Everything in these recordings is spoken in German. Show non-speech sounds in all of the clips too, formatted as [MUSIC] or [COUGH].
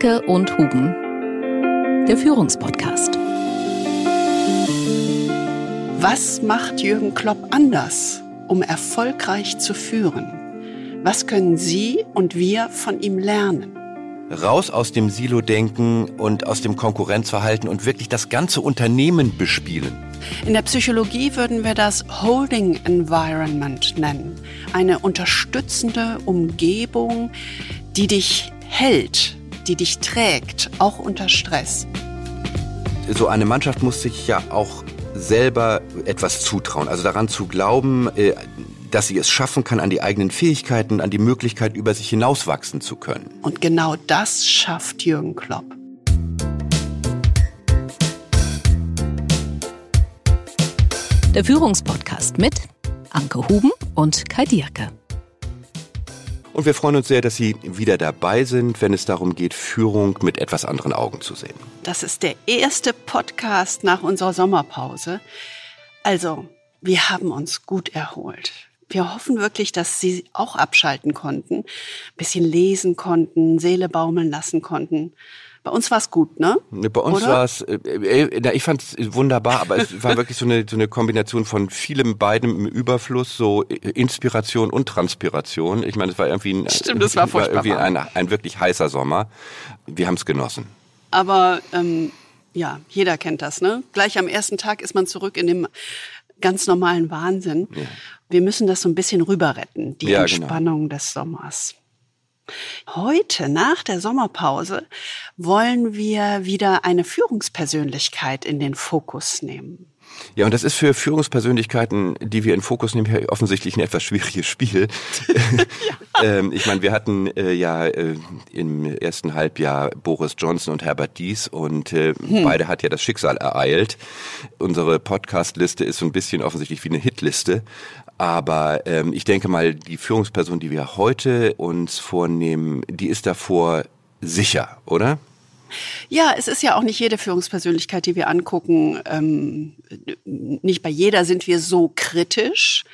Dierke und Huben, der Führungspodcast. Was macht Jürgen Klopp anders, um erfolgreich zu führen? Was können Sie und wir von ihm lernen? raus aus dem Silo-Denken und aus dem Konkurrenzverhalten und wirklich das ganze Unternehmen bespielen. In der Psychologie würden wir das Holding Environment nennen. Eine unterstützende Umgebung, die dich hält, die dich trägt, auch unter Stress. So eine Mannschaft muss sich ja auch selber etwas zutrauen, also daran zu glauben, äh, dass sie es schaffen kann, an die eigenen Fähigkeiten, an die Möglichkeit, über sich hinauswachsen zu können. Und genau das schafft Jürgen Klopp. Der Führungspodcast mit Anke Huben und Kai Dierke. Und wir freuen uns sehr, dass Sie wieder dabei sind, wenn es darum geht, Führung mit etwas anderen Augen zu sehen. Das ist der erste Podcast nach unserer Sommerpause. Also, wir haben uns gut erholt wir hoffen wirklich, dass Sie auch abschalten konnten, bisschen lesen konnten, Seele baumeln lassen konnten. Bei uns war es gut, ne? Bei uns war es, äh, äh, ich fand es wunderbar, aber es war wirklich so eine, so eine Kombination von vielem, beidem im Überfluss, so Inspiration und Transpiration. Ich meine, es war irgendwie ein, Stimmt, das war, war irgendwie ein, ein wirklich heißer Sommer. Wir haben es genossen. Aber ähm, ja, jeder kennt das, ne? Gleich am ersten Tag ist man zurück in dem ganz normalen Wahnsinn. Ja. Wir müssen das so ein bisschen rüber retten, die ja, genau. Entspannung genau. des Sommers. Heute, nach der Sommerpause, wollen wir wieder eine Führungspersönlichkeit in den Fokus nehmen. Ja, und das ist für Führungspersönlichkeiten, die wir in Fokus nehmen, ja offensichtlich ein etwas schwieriges Spiel. ja. [LAUGHS] [LAUGHS] ähm, ich meine, wir hatten äh, ja äh, im ersten Halbjahr Boris Johnson und Herbert Dies und äh, hm. beide hat ja das Schicksal ereilt. Unsere Podcast-Liste ist so ein bisschen offensichtlich wie eine Hitliste. Aber ähm, ich denke mal, die Führungsperson, die wir heute uns vornehmen, die ist davor sicher, oder? Ja, es ist ja auch nicht jede Führungspersönlichkeit, die wir angucken. Ähm, nicht bei jeder sind wir so kritisch.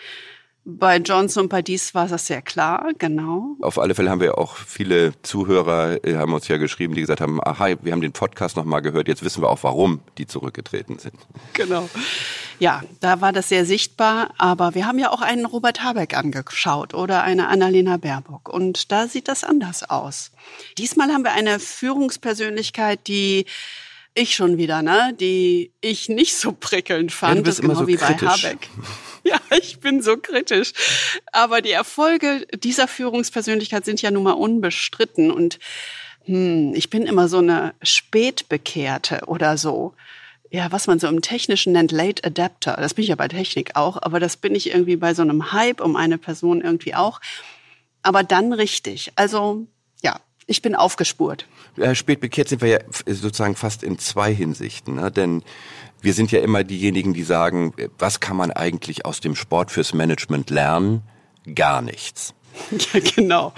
Bei Johnson und bei Dies war das sehr klar, genau. Auf alle Fälle haben wir auch viele Zuhörer, äh, haben uns ja geschrieben, die gesagt haben, aha, wir haben den Podcast nochmal gehört, jetzt wissen wir auch, warum die zurückgetreten sind. Genau. Ja, da war das sehr sichtbar, aber wir haben ja auch einen Robert Habeck angeschaut oder eine Annalena Baerbock und da sieht das anders aus. Diesmal haben wir eine Führungspersönlichkeit, die ich schon wieder, ne, die ich nicht so prickelnd fand, ja, bist genau so wie kritisch. bei Habeck. [LAUGHS] Ja, ich bin so kritisch. Aber die Erfolge dieser Führungspersönlichkeit sind ja nun mal unbestritten. Und hm, ich bin immer so eine Spätbekehrte oder so. Ja, was man so im Technischen nennt, Late Adapter. Das bin ich ja bei Technik auch, aber das bin ich irgendwie bei so einem Hype um eine Person irgendwie auch. Aber dann richtig. Also, ja, ich bin aufgespurt. Ja, spät bekehrt sind wir ja sozusagen fast in zwei Hinsichten. Ne? Denn wir sind ja immer diejenigen, die sagen, was kann man eigentlich aus dem Sport fürs Management lernen? Gar nichts. [LAUGHS] Ja, genau.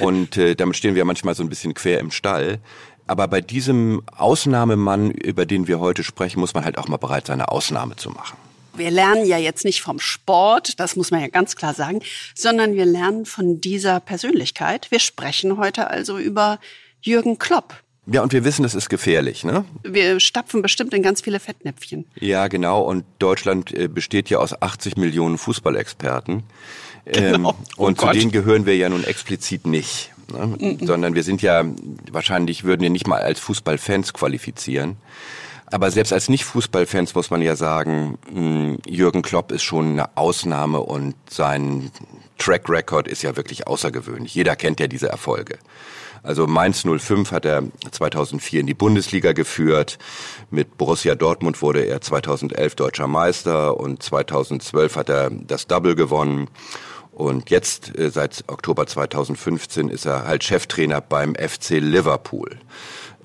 Und äh, damit stehen wir manchmal so ein bisschen quer im Stall. Aber bei diesem Ausnahmemann, über den wir heute sprechen, muss man halt auch mal bereit sein, eine Ausnahme zu machen. Wir lernen ja jetzt nicht vom Sport, das muss man ja ganz klar sagen, sondern wir lernen von dieser Persönlichkeit. Wir sprechen heute also über Jürgen Klopp. Ja, und wir wissen, das ist gefährlich, ne? Wir stapfen bestimmt in ganz viele Fettnäpfchen. Ja, genau. Und Deutschland äh, besteht ja aus 80 Millionen Fußballexperten. Genau. Ähm, oh und Gott. zu denen gehören wir ja nun explizit nicht. Ne? Mhm. Sondern wir sind ja, wahrscheinlich würden wir nicht mal als Fußballfans qualifizieren. Aber selbst als Nicht-Fußballfans muss man ja sagen, hm, Jürgen Klopp ist schon eine Ausnahme und sein Track Record ist ja wirklich außergewöhnlich. Jeder kennt ja diese Erfolge. Also Mainz 05 hat er 2004 in die Bundesliga geführt. Mit Borussia Dortmund wurde er 2011 deutscher Meister und 2012 hat er das Double gewonnen. Und jetzt, äh, seit Oktober 2015, ist er halt Cheftrainer beim FC Liverpool.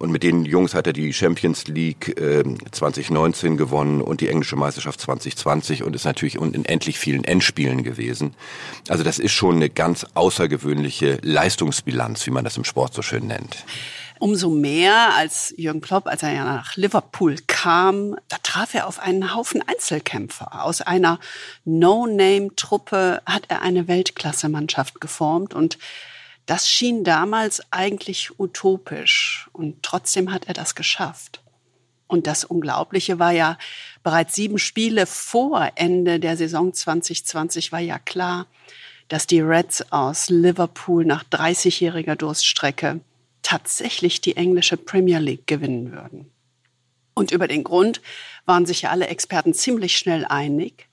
Und mit den Jungs hat er die Champions League äh, 2019 gewonnen und die englische Meisterschaft 2020 und ist natürlich in endlich vielen Endspielen gewesen. Also das ist schon eine ganz außergewöhnliche Leistungsbilanz, wie man das im Sport so schön nennt. Umso mehr als Jürgen Klopp, als er ja nach Liverpool kam, da traf er auf einen Haufen Einzelkämpfer. Aus einer No-Name-Truppe hat er eine Weltklasse-Mannschaft geformt und Das schien damals eigentlich utopisch und trotzdem hat er das geschafft. Und das Unglaubliche war ja, bereits sieben Spiele vor Ende der Saison 2020 war ja klar, dass die Reds aus Liverpool nach 30-jähriger Durststrecke tatsächlich die englische Premier League gewinnen würden. Und über den Grund waren sich ja alle Experten ziemlich schnell einig.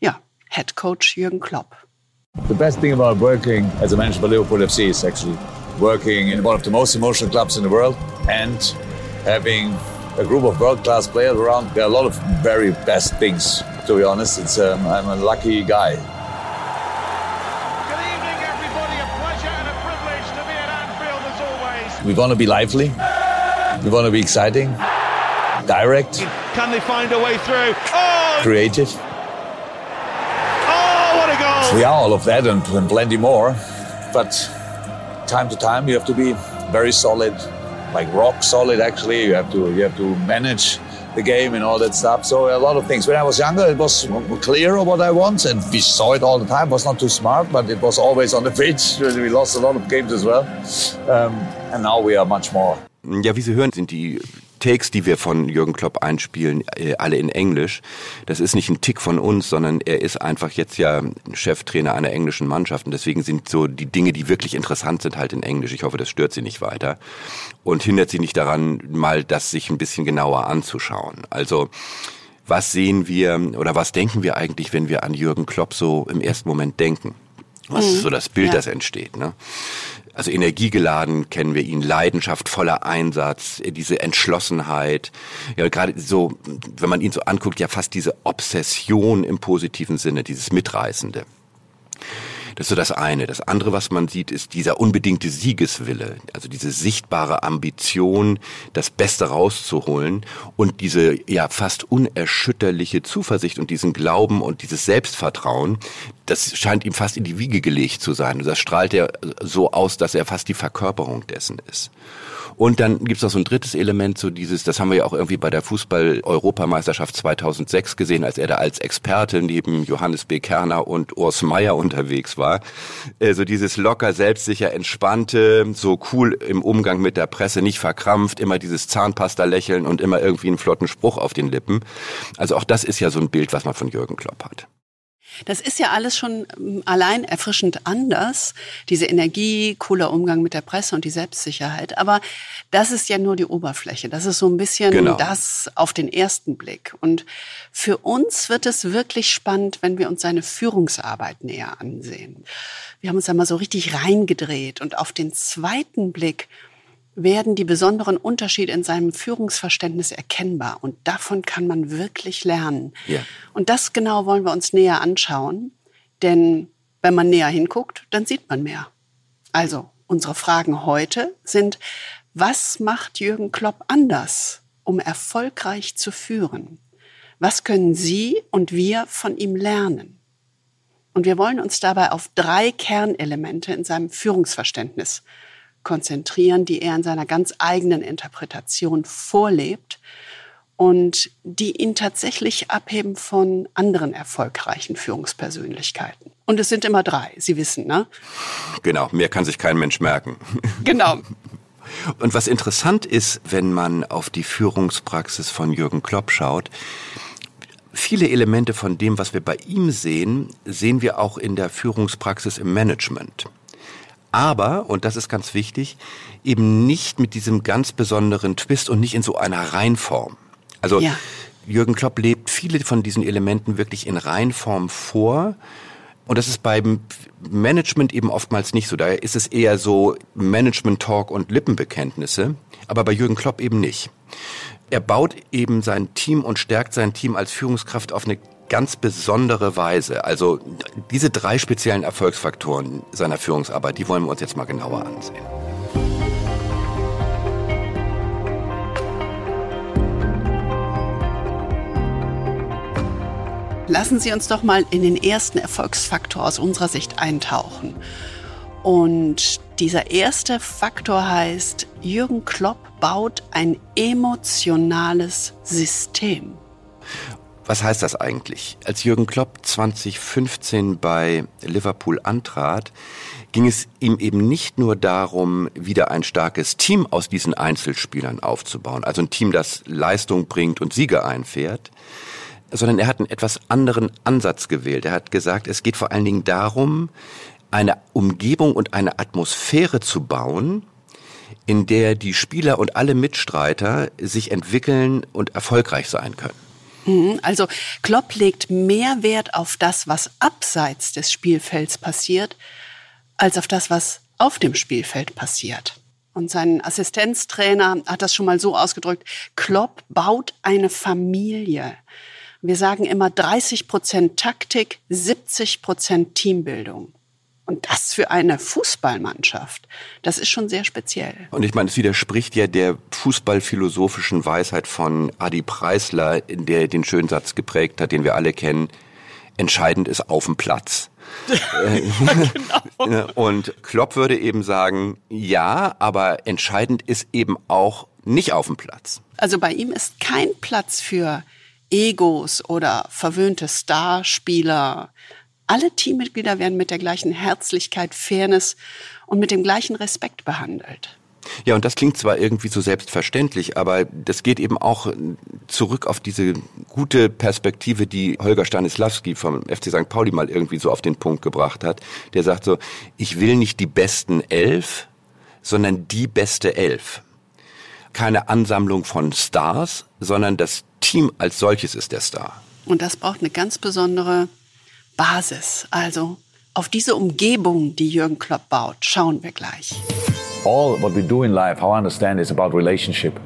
Ja, Head Coach Jürgen Klopp. The best thing about working as a manager for Liverpool FC is actually working in one of the most emotional clubs in the world and having a group of world-class players around. There are a lot of very best things, to be honest. It's um, I'm a lucky guy. Good evening, everybody. A pleasure and a privilege to be at Anfield as always. We want to be lively. We want to be exciting, direct, Can they find a way through? Oh, creative. We are all of that and, and plenty more. But time to time, you have to be very solid, like rock solid. Actually, you have to you have to manage the game and all that stuff. So a lot of things. When I was younger, it was clear what I want, and we saw it all the time. It was not too smart, but it was always on the pitch. [LAUGHS] We lost a lot of games as well, um, and now we are much more. Ja, wie Sie hören, sind die Takes, die wir von Jürgen Klopp einspielen, äh, alle in Englisch. Das ist nicht ein Tick von uns, sondern er ist einfach jetzt ja Cheftrainer einer englischen Mannschaft und deswegen sind so die Dinge, die wirklich interessant sind, halt in Englisch. Ich hoffe, das stört Sie nicht weiter und hindert Sie nicht daran, mal das sich ein bisschen genauer anzuschauen. Also was sehen wir oder was denken wir eigentlich, wenn wir an Jürgen Klopp so im ersten Moment denken? Was ist so das Bild, Ja. das entsteht? Ne? Also energiegeladen kennen wir ihn, Leidenschaft, voller Einsatz, diese Entschlossenheit. Ja, gerade so, wenn man ihn so anguckt, ja fast diese Obsession im positiven Sinne, dieses Mitreißende. Das ist so das eine. Das andere, was man sieht, ist dieser unbedingte Siegeswille, also diese sichtbare Ambition, das Beste rauszuholen und diese ja fast unerschütterliche Zuversicht und diesen Glauben und dieses Selbstvertrauen, das scheint ihm fast in die Wiege gelegt zu sein. Und das strahlt er so aus, dass er fast die Verkörperung dessen ist. Und dann gibt's noch so ein drittes Element, so dieses, das haben wir ja auch irgendwie bei der Fußball-Europameisterschaft 2006 gesehen, als er da als Experte neben Johannes B. Kerner und Urs Meier unterwegs war. Äh, So dieses locker, selbstsicher, entspannte, so cool im Umgang mit der Presse, nicht verkrampft, immer dieses Zahnpasta-Lächeln und immer irgendwie einen flotten Spruch auf den Lippen. Also auch das ist ja so ein Bild, was man von Jürgen Klopp hat. Das ist ja alles schon ähm, allein erfrischend anders, diese Energie, cooler Umgang mit der Presse und die Selbstsicherheit. Aber das ist ja nur die Oberfläche. Das ist so ein bisschen Genau. das auf den ersten Blick. Und für uns wird es wirklich spannend, wenn wir uns seine Führungsarbeit näher ansehen. Wir haben uns da mal so richtig reingedreht und auf den zweiten Blick werden die besonderen Unterschiede in seinem Führungsverständnis erkennbar. Und davon kann man wirklich lernen. Ja. Und das genau wollen wir uns näher anschauen. Denn wenn man näher hinguckt, dann sieht man mehr. Also, unsere Fragen heute sind, was macht Jürgen Klopp anders, um erfolgreich zu führen? Was können Sie und wir von ihm lernen? Und wir wollen uns dabei auf drei Kernelemente in seinem Führungsverständnis konzentrieren, die er in seiner ganz eigenen Interpretation vorlebt und die ihn tatsächlich abheben von anderen erfolgreichen Führungspersönlichkeiten. Und es sind immer drei, Sie wissen, ne? Genau, mehr kann sich kein Mensch merken. Genau. [LAUGHS] Und was interessant ist, wenn man auf die Führungspraxis von Jürgen Klopp schaut, viele Elemente von dem, was wir bei ihm sehen, sehen wir auch in der Führungspraxis im Management. Aber, und das ist ganz wichtig, eben nicht mit diesem ganz besonderen Twist und nicht in so einer Reinform. Also Ja. Jürgen Klopp lebt viele von diesen Elementen wirklich in Reinform vor. Und das ist beim Management eben oftmals nicht so. Daher ist es eher so Management-Talk und Lippenbekenntnisse, aber bei Jürgen Klopp eben nicht. Er baut eben sein Team und stärkt sein Team als Führungskraft auf eine ganz besondere Weise. Also diese drei speziellen Erfolgsfaktoren seiner Führungsarbeit, die wollen wir uns jetzt mal genauer ansehen. Lassen Sie uns doch mal in den ersten Erfolgsfaktor aus unserer Sicht eintauchen. Und dieser erste Faktor heißt, Jürgen Klopp baut ein emotionales System. Was heißt das eigentlich? Als Jürgen Klopp 2015 bei Liverpool antrat, ging es ihm eben nicht nur darum, wieder ein starkes Team aus diesen Einzelspielern aufzubauen, also ein Team, das Leistung bringt und Siege einfährt, sondern er hat einen etwas anderen Ansatz gewählt. Er hat gesagt, es geht vor allen Dingen darum, eine Umgebung und eine Atmosphäre zu bauen, in der die Spieler und alle Mitstreiter sich entwickeln und erfolgreich sein können. Mhm. Also Klopp legt mehr Wert auf das, was abseits des Spielfelds passiert, als auf das, was auf dem Spielfeld passiert. Und sein Assistenztrainer hat das schon mal so ausgedrückt, Klopp baut eine Familie. Wir sagen immer 30 Prozent Taktik, 70 Prozent Teambildung. Und das für eine Fußballmannschaft, das ist schon sehr speziell. Und ich meine, es widerspricht ja der fußballphilosophischen Weisheit von Adi Preisler, der den schönen Satz geprägt hat, den wir alle kennen. Entscheidend ist auf dem Platz. [LAUGHS] genau. [LAUGHS] Und Klopp würde eben sagen, ja, aber entscheidend ist eben auch nicht auf dem Platz. Also bei ihm ist kein Platz für Egos oder verwöhnte Starspieler, alle Teammitglieder werden mit der gleichen Herzlichkeit, Fairness und mit dem gleichen Respekt behandelt. Ja, und das klingt zwar irgendwie so selbstverständlich, aber das geht eben auch zurück auf diese gute Perspektive, die Holger Stanislawski vom FC St. Pauli mal irgendwie so auf den Punkt gebracht hat. Der sagt so, ich will nicht die besten elf, sondern die beste elf. Keine Ansammlung von Stars, sondern das Team als solches ist der Star. Und das braucht eine ganz besondere Basis. Also auf diese Umgebung, die Jürgen Klopp baut, schauen wir gleich. all what we do in life, how I understand, is about relationship.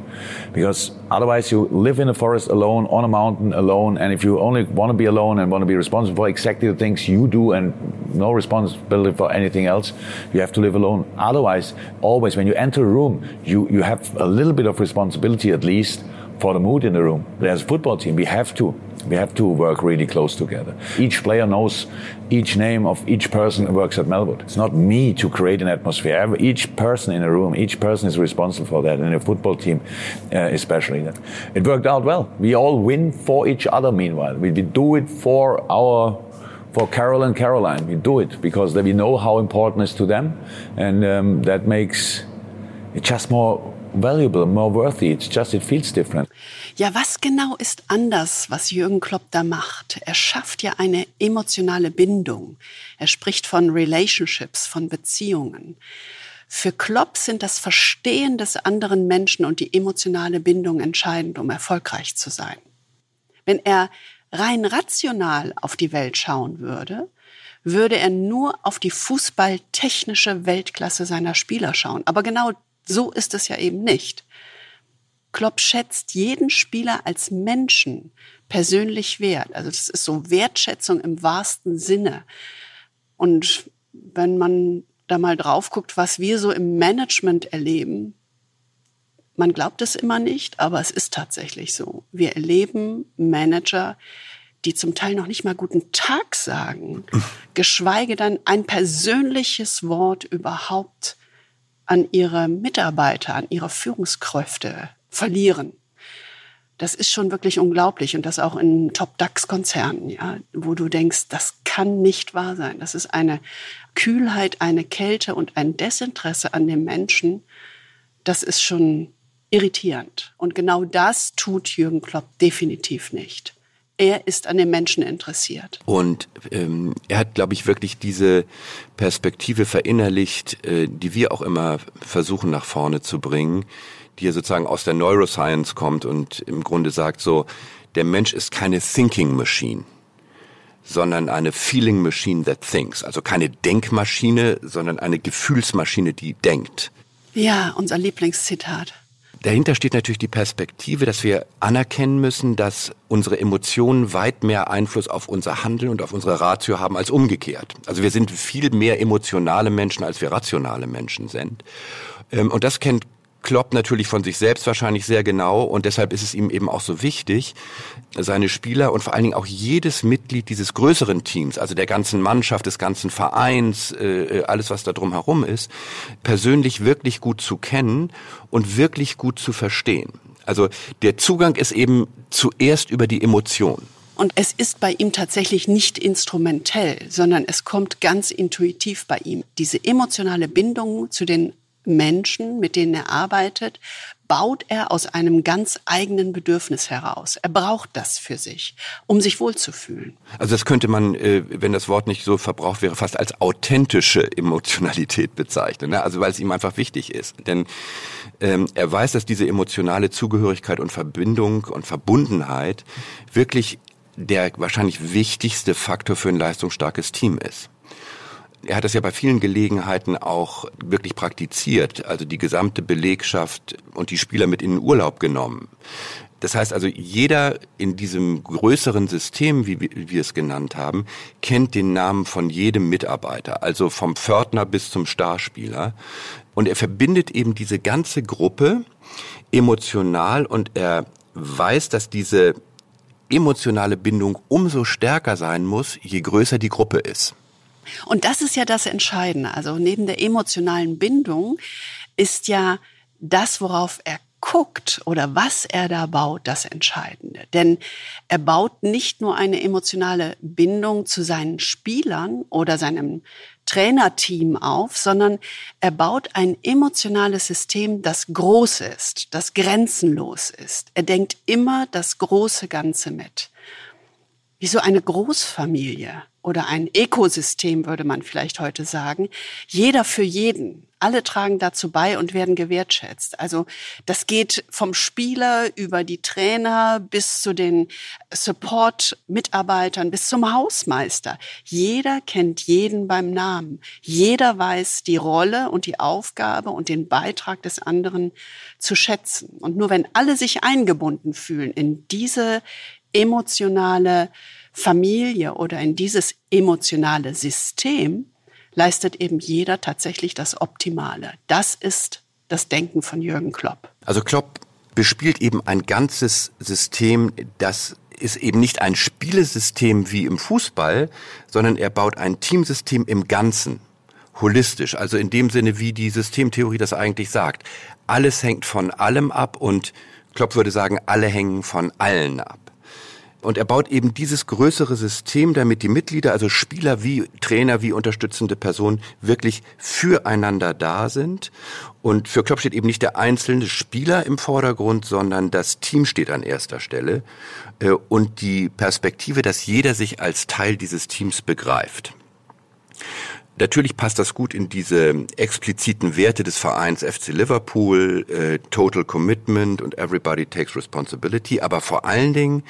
Because otherwise, you live in a forest alone, on a mountain alone, and if you only want to be alone and want to be responsible for exactly the things you do and no responsibility for anything else, you have to live alone. Otherwise, always when you enter a room, you, you have a little bit of responsibility at least for the mood in the room. There's a football team, we have to we have to work really close together. Each player knows each name of each person who works at Melwood. It's not me to create an atmosphere. Each person in a room, each person is responsible for that. In a football team, uh, especially, that it worked out well. We all win for each other. Meanwhile, we, we do it for our for Carol and Caroline. We do it because we know how important it is to them, and um, that makes it just more valuable, more worthy. It's just, it feels different. Ja, was genau ist anders, was Jürgen Klopp da macht? Er schafft ja eine emotionale Bindung. Er spricht von Relationships, von Beziehungen. Für Klopp sind das Verstehen des anderen Menschen und die emotionale Bindung entscheidend, um erfolgreich zu sein. Wenn er rein rational auf die Welt schauen würde, würde er nur auf die fußballtechnische Weltklasse seiner Spieler schauen. Aber genau so ist es ja eben nicht. Klopp schätzt jeden Spieler als Menschen persönlich wert. Also das ist so Wertschätzung im wahrsten Sinne. Und wenn man da mal drauf guckt, was wir so im Management erleben, man glaubt es immer nicht, aber es ist tatsächlich so. Wir erleben Manager, die zum Teil noch nicht mal guten Tag sagen, [LAUGHS] geschweige denn ein persönliches Wort überhaupt an ihre Mitarbeiter, an ihre Führungskräfte verlieren. Das ist schon wirklich unglaublich und das auch in Top-DAX-Konzernen, ja, wo du denkst, das kann nicht wahr sein. Das ist eine Kühlheit, eine Kälte und ein Desinteresse an dem Menschen. Das ist schon irritierend. Und genau das tut Jürgen Klopp definitiv nicht er ist an den Menschen interessiert. Und ähm, er hat, glaube ich, wirklich diese Perspektive verinnerlicht, äh, die wir auch immer versuchen nach vorne zu bringen, die ja sozusagen aus der Neuroscience kommt und im Grunde sagt so, der Mensch ist keine Thinking Machine sondern eine Feeling Machine that thinks. Also keine Denkmaschine, sondern eine Gefühlsmaschine, die denkt. Ja, unser Lieblingszitat. Dahinter steht natürlich die Perspektive, dass wir anerkennen müssen, dass unsere Emotionen weit mehr Einfluss auf unser Handeln und auf unsere Ratio haben als umgekehrt. Also wir sind viel mehr emotionale Menschen, als wir rationale Menschen sind. Ähm, und das kennt Klopp natürlich von sich selbst wahrscheinlich sehr genau und deshalb ist es ihm eben auch so wichtig, seine Spieler und vor allen Dingen auch jedes Mitglied dieses größeren Teams, also der ganzen Mannschaft, des ganzen Vereins, äh, äh, alles was da drum herum ist, persönlich wirklich gut zu kennen und wirklich gut zu verstehen. Also der Zugang ist eben zuerst über die Emotion. Und es ist bei ihm tatsächlich nicht instrumentell, sondern es kommt ganz intuitiv bei ihm. Diese emotionale Bindung zu den Menschen, mit denen er arbeitet, baut er aus einem ganz eigenen Bedürfnis heraus. Er braucht das für sich, um sich wohlzufühlen. Also das könnte man, äh, wenn das Wort nicht so verbraucht wäre, fast als authentische Emotionalität bezeichnen. Ne? Also weil es ihm einfach wichtig ist. Denn ähm, er weiß, dass diese emotionale Zugehörigkeit und Verbindung und Verbundenheit wirklich der wahrscheinlich wichtigste Faktor für ein leistungsstarkes Team ist. Er hat das ja bei vielen Gelegenheiten auch wirklich praktiziert, also die gesamte Belegschaft und die Spieler mit in den Urlaub genommen. Das heißt also, jeder in diesem größeren System, wie wir es genannt haben, kennt den Namen von jedem Mitarbeiter, also vom Pförtner bis zum Starspieler. Und er verbindet eben diese ganze Gruppe emotional und er weiß, dass diese emotionale Bindung umso stärker sein muss, je größer die Gruppe ist. Und das ist ja das Entscheidende. Also neben der emotionalen Bindung ist ja das, worauf er guckt oder was er da baut, das Entscheidende. Denn er baut nicht nur eine emotionale Bindung zu seinen Spielern oder seinem Trainerteam auf, sondern er baut ein emotionales System, das groß ist, das grenzenlos ist. Er denkt immer das große Ganze mit. Wie so eine Großfamilie oder ein Ökosystem, würde man vielleicht heute sagen. Jeder für jeden. Alle tragen dazu bei und werden gewertschätzt. Also das geht vom Spieler über die Trainer bis zu den Support-Mitarbeitern bis zum Hausmeister. Jeder kennt jeden beim Namen. Jeder weiß die Rolle und die Aufgabe und den Beitrag des anderen zu schätzen. Und nur wenn alle sich eingebunden fühlen in diese emotionale Familie oder in dieses emotionale System leistet eben jeder tatsächlich das Optimale. Das ist das Denken von Jürgen Klopp. Also Klopp bespielt eben ein ganzes System, das ist eben nicht ein Spielesystem wie im Fußball, sondern er baut ein Teamsystem im Ganzen, holistisch, also in dem Sinne, wie die Systemtheorie das eigentlich sagt. Alles hängt von allem ab und Klopp würde sagen, alle hängen von allen ab. Und er baut eben dieses größere System, damit die Mitglieder, also Spieler wie Trainer, wie unterstützende Personen, wirklich füreinander da sind. Und für Klopp steht eben nicht der einzelne Spieler im Vordergrund, sondern das Team steht an erster Stelle. Äh, und die Perspektive, dass jeder sich als Teil dieses Teams begreift. Natürlich passt das gut in diese expliziten Werte des Vereins FC Liverpool, äh, Total Commitment und Everybody Takes Responsibility, aber vor allen Dingen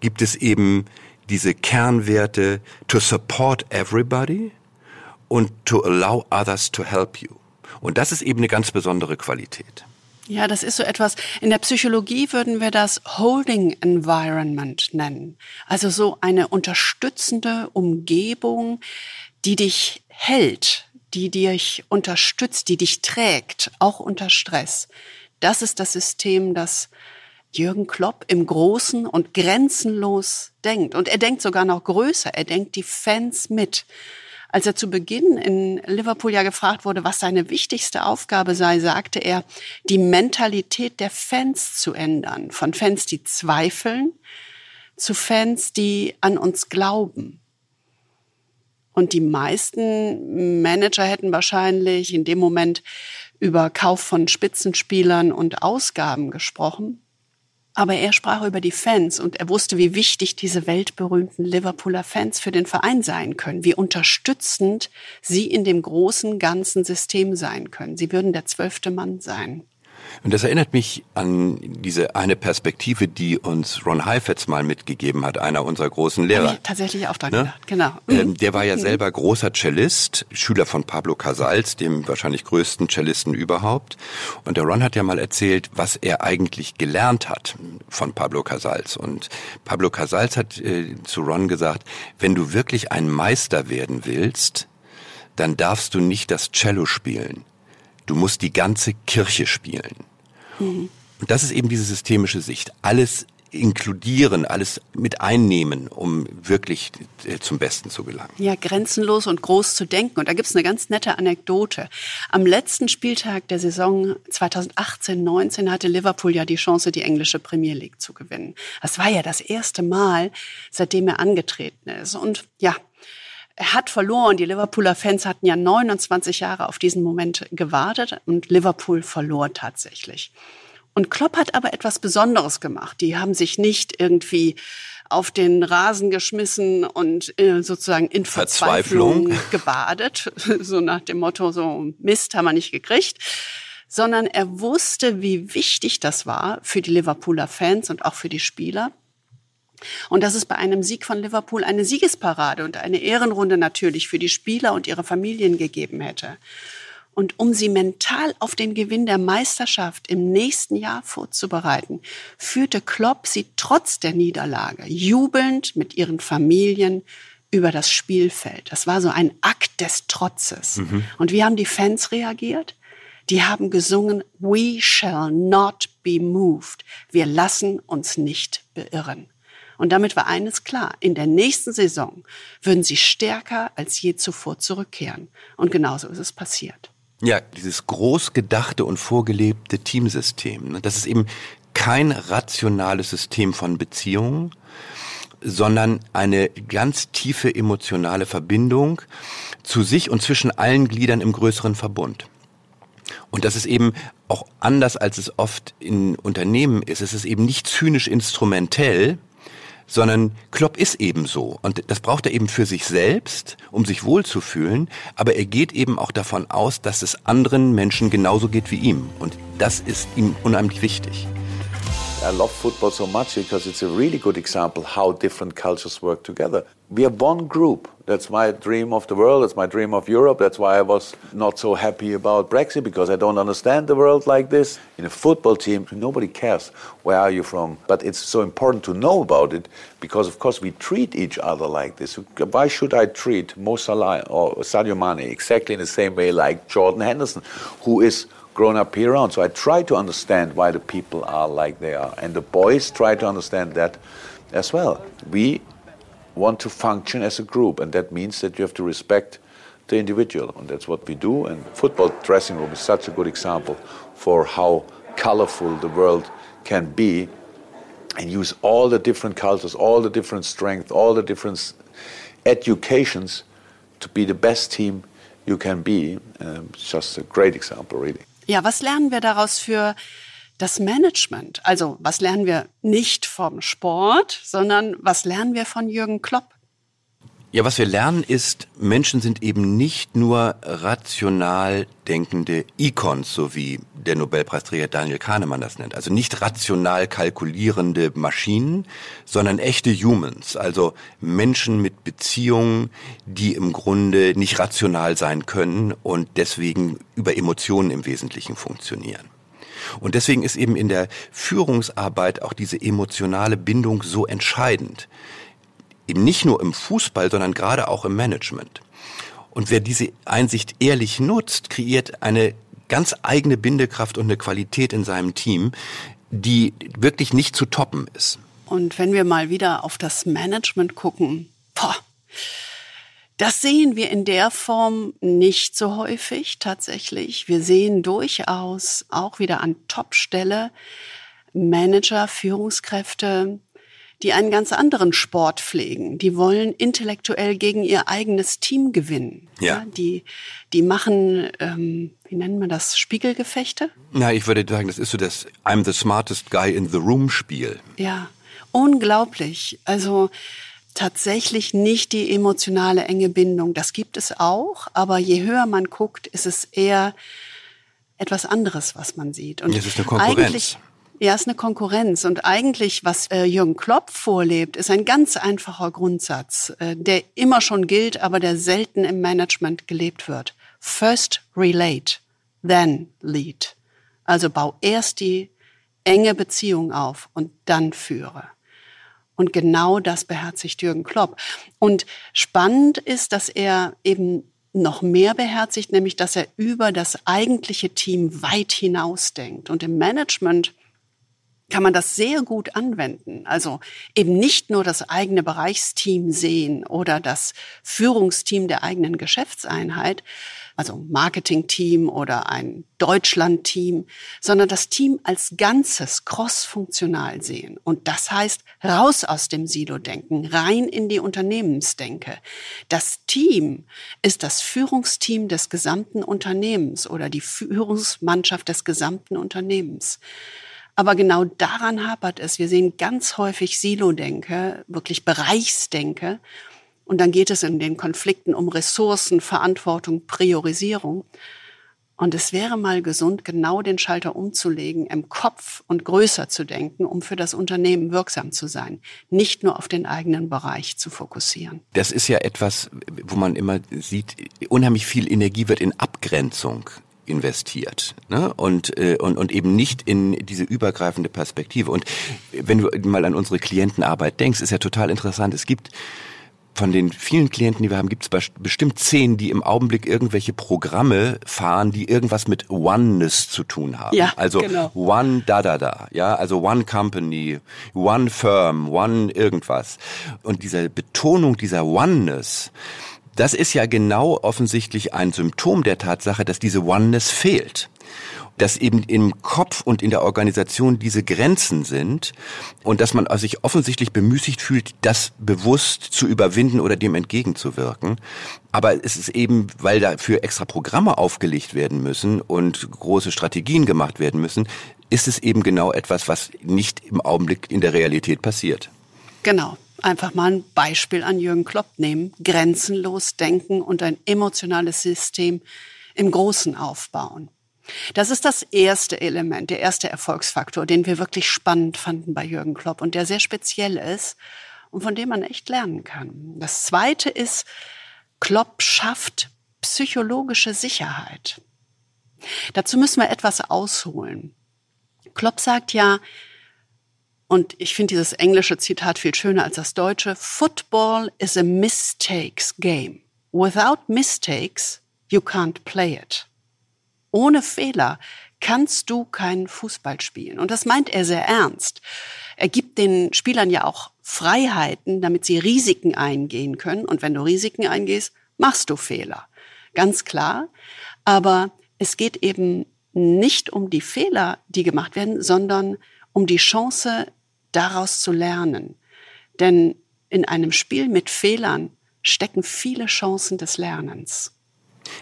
gibt es eben diese Kernwerte to support everybody und to allow others to help you. Und das ist eben eine ganz besondere Qualität. Ja, das ist so etwas, in der Psychologie würden wir das Holding Environment nennen. Also so eine unterstützende Umgebung, die dich hält, die dich unterstützt, die dich trägt, auch unter Stress. Das ist das System, das Jürgen Klopp im Großen und grenzenlos denkt. Und er denkt sogar noch größer. Er denkt die Fans mit. Als er zu Beginn in Liverpool ja gefragt wurde, was seine wichtigste Aufgabe sei, sagte er, die Mentalität der Fans zu ändern. Von Fans, die zweifeln, zu Fans, die an uns glauben. Und die meisten Manager hätten wahrscheinlich in dem Moment über Kauf von Spitzenspielern und Ausgaben gesprochen. Aber er sprach über die Fans und er wusste, wie wichtig diese weltberühmten Liverpooler Fans für den Verein sein können, wie unterstützend sie in dem großen ganzen System sein können. Sie würden der zwölfte Mann sein. Und das erinnert mich an diese eine Perspektive, die uns Ron Heifetz mal mitgegeben hat, einer unserer großen Lehrer. ich tatsächlich auch dran ne? gedacht, genau. Ähm, der war ja mhm. selber großer Cellist, Schüler von Pablo Casals, dem wahrscheinlich größten Cellisten überhaupt. Und der Ron hat ja mal erzählt, was er eigentlich gelernt hat von Pablo Casals. Und Pablo Casals hat äh, zu Ron gesagt, wenn du wirklich ein Meister werden willst, dann darfst du nicht das Cello spielen Du musst die ganze Kirche spielen. Mhm. Und das ist eben diese systemische Sicht. Alles inkludieren, alles mit einnehmen, um wirklich äh, zum Besten zu gelangen. Ja, grenzenlos und groß zu denken. Und da gibt's eine ganz nette Anekdote. Am letzten Spieltag der Saison 2018-19 hatte Liverpool ja die Chance, die englische Premier League zu gewinnen. Das war ja das erste Mal, seitdem er angetreten ist. Und ja, er hat verloren. Die Liverpooler Fans hatten ja 29 Jahre auf diesen Moment gewartet und Liverpool verlor tatsächlich. Und Klopp hat aber etwas Besonderes gemacht. Die haben sich nicht irgendwie auf den Rasen geschmissen und äh, sozusagen in Verzweiflung, Verzweiflung gebadet, [LAUGHS] so nach dem Motto, so Mist haben wir nicht gekriegt, sondern er wusste, wie wichtig das war für die Liverpooler Fans und auch für die Spieler. Und dass es bei einem Sieg von Liverpool eine Siegesparade und eine Ehrenrunde natürlich für die Spieler und ihre Familien gegeben hätte. Und um sie mental auf den Gewinn der Meisterschaft im nächsten Jahr vorzubereiten, führte Klopp sie trotz der Niederlage jubelnd mit ihren Familien über das Spielfeld. Das war so ein Akt des Trotzes. Mhm. Und wie haben die Fans reagiert? Die haben gesungen, We shall not be moved. Wir lassen uns nicht beirren. Und damit war eines klar. In der nächsten Saison würden sie stärker als je zuvor zurückkehren. Und genauso ist es passiert. Ja, dieses großgedachte und vorgelebte Teamsystem. Ne, das ist eben kein rationales System von Beziehungen, sondern eine ganz tiefe emotionale Verbindung zu sich und zwischen allen Gliedern im größeren Verbund. Und das ist eben auch anders, als es oft in Unternehmen ist. Es ist eben nicht zynisch instrumentell, sondern Klopp ist eben so. Und das braucht er eben für sich selbst, um sich wohlzufühlen. Aber er geht eben auch davon aus, dass es anderen Menschen genauso geht wie ihm. Und das ist ihm unheimlich wichtig. I love football so much because it's a really good example how different cultures work together. We are one group. That's my dream of the world. That's my dream of Europe. That's why I was not so happy about Brexit because I don't understand the world like this. In a football team, nobody cares where are you from. But it's so important to know about it because, of course, we treat each other like this. Why should I treat Mo Salah or Sadio Mane exactly in the same way like Jordan Henderson, who is grown up here on. So I try to understand why the people are like they are. And the boys try to understand that as well. We want to function as a group, and that means that you have to respect the individual. And that's what we do. And football dressing room is such a good example for how colorful the world can be and use all the different cultures, all the different strengths, all the different educations to be the best team you can be. Um, just a great example, really. Ja, was lernen wir daraus für das Management? Also, was lernen wir nicht vom Sport, sondern was lernen wir von Jürgen Klopp? Ja, was wir lernen ist, Menschen sind eben nicht nur rational denkende Icons, so wie der Nobelpreisträger Daniel Kahnemann das nennt. Also nicht rational kalkulierende Maschinen, sondern echte Humans, also Menschen mit Beziehungen, die im Grunde nicht rational sein können und deswegen über Emotionen im Wesentlichen funktionieren. Und deswegen ist eben in der Führungsarbeit auch diese emotionale Bindung so entscheidend eben nicht nur im Fußball, sondern gerade auch im Management. Und wer diese Einsicht ehrlich nutzt, kreiert eine ganz eigene Bindekraft und eine Qualität in seinem Team, die wirklich nicht zu toppen ist. Und wenn wir mal wieder auf das Management gucken, boah, das sehen wir in der Form nicht so häufig tatsächlich. Wir sehen durchaus auch wieder an Topstelle Manager, Führungskräfte, die einen ganz anderen Sport pflegen. Die wollen intellektuell gegen ihr eigenes Team gewinnen. Ja. ja die, die machen, ähm, wie nennen wir das, Spiegelgefechte? Na, ich würde sagen, das ist so das I'm the smartest guy in the room Spiel. Ja, unglaublich. Also tatsächlich nicht die emotionale enge Bindung. Das gibt es auch, aber je höher man guckt, ist es eher etwas anderes, was man sieht. Und es ist eine Konkurrenz. Eigentlich, ja, ist eine Konkurrenz. Und eigentlich, was äh, Jürgen Klopp vorlebt, ist ein ganz einfacher Grundsatz, äh, der immer schon gilt, aber der selten im Management gelebt wird. First relate, then lead. Also bau erst die enge Beziehung auf und dann führe. Und genau das beherzigt Jürgen Klopp. Und spannend ist, dass er eben noch mehr beherzigt, nämlich dass er über das eigentliche Team weit hinaus denkt. Und im Management kann man das sehr gut anwenden. Also eben nicht nur das eigene Bereichsteam sehen oder das Führungsteam der eigenen Geschäftseinheit, also Marketingteam oder ein Deutschlandteam, sondern das Team als Ganzes crossfunktional sehen. Und das heißt, raus aus dem Silo-Denken, rein in die Unternehmensdenke. Das Team ist das Führungsteam des gesamten Unternehmens oder die Führungsmannschaft des gesamten Unternehmens. Aber genau daran hapert es. Wir sehen ganz häufig Silo-Denke, wirklich Bereichsdenke. Und dann geht es in den Konflikten um Ressourcen, Verantwortung, Priorisierung. Und es wäre mal gesund, genau den Schalter umzulegen, im Kopf und größer zu denken, um für das Unternehmen wirksam zu sein, nicht nur auf den eigenen Bereich zu fokussieren. Das ist ja etwas, wo man immer sieht, unheimlich viel Energie wird in Abgrenzung investiert ne? und, äh, und, und eben nicht in diese übergreifende Perspektive. Und wenn du mal an unsere Klientenarbeit denkst, ist ja total interessant. Es gibt von den vielen Klienten, die wir haben, gibt es bestimmt zehn, die im Augenblick irgendwelche Programme fahren, die irgendwas mit Oneness zu tun haben. Ja, also genau. One da da da, ja, also One Company, One Firm, One irgendwas. Und diese Betonung dieser Oneness, das ist ja genau offensichtlich ein Symptom der Tatsache, dass diese Oneness fehlt dass eben im Kopf und in der Organisation diese Grenzen sind und dass man sich offensichtlich bemüßigt fühlt, das bewusst zu überwinden oder dem entgegenzuwirken. Aber es ist eben, weil dafür extra Programme aufgelegt werden müssen und große Strategien gemacht werden müssen, ist es eben genau etwas, was nicht im Augenblick in der Realität passiert. Genau einfach mal ein Beispiel an Jürgen Klopp nehmen. Grenzenlos denken und ein emotionales System im Großen aufbauen. Das ist das erste Element, der erste Erfolgsfaktor, den wir wirklich spannend fanden bei Jürgen Klopp und der sehr speziell ist und von dem man echt lernen kann. Das zweite ist, Klopp schafft psychologische Sicherheit. Dazu müssen wir etwas ausholen. Klopp sagt ja, und ich finde dieses englische Zitat viel schöner als das deutsche. Football is a mistakes game. Without mistakes, you can't play it. Ohne Fehler kannst du keinen Fußball spielen. Und das meint er sehr ernst. Er gibt den Spielern ja auch Freiheiten, damit sie Risiken eingehen können. Und wenn du Risiken eingehst, machst du Fehler. Ganz klar. Aber es geht eben nicht um die Fehler, die gemacht werden, sondern um die Chance, daraus zu lernen. Denn in einem Spiel mit Fehlern stecken viele Chancen des Lernens.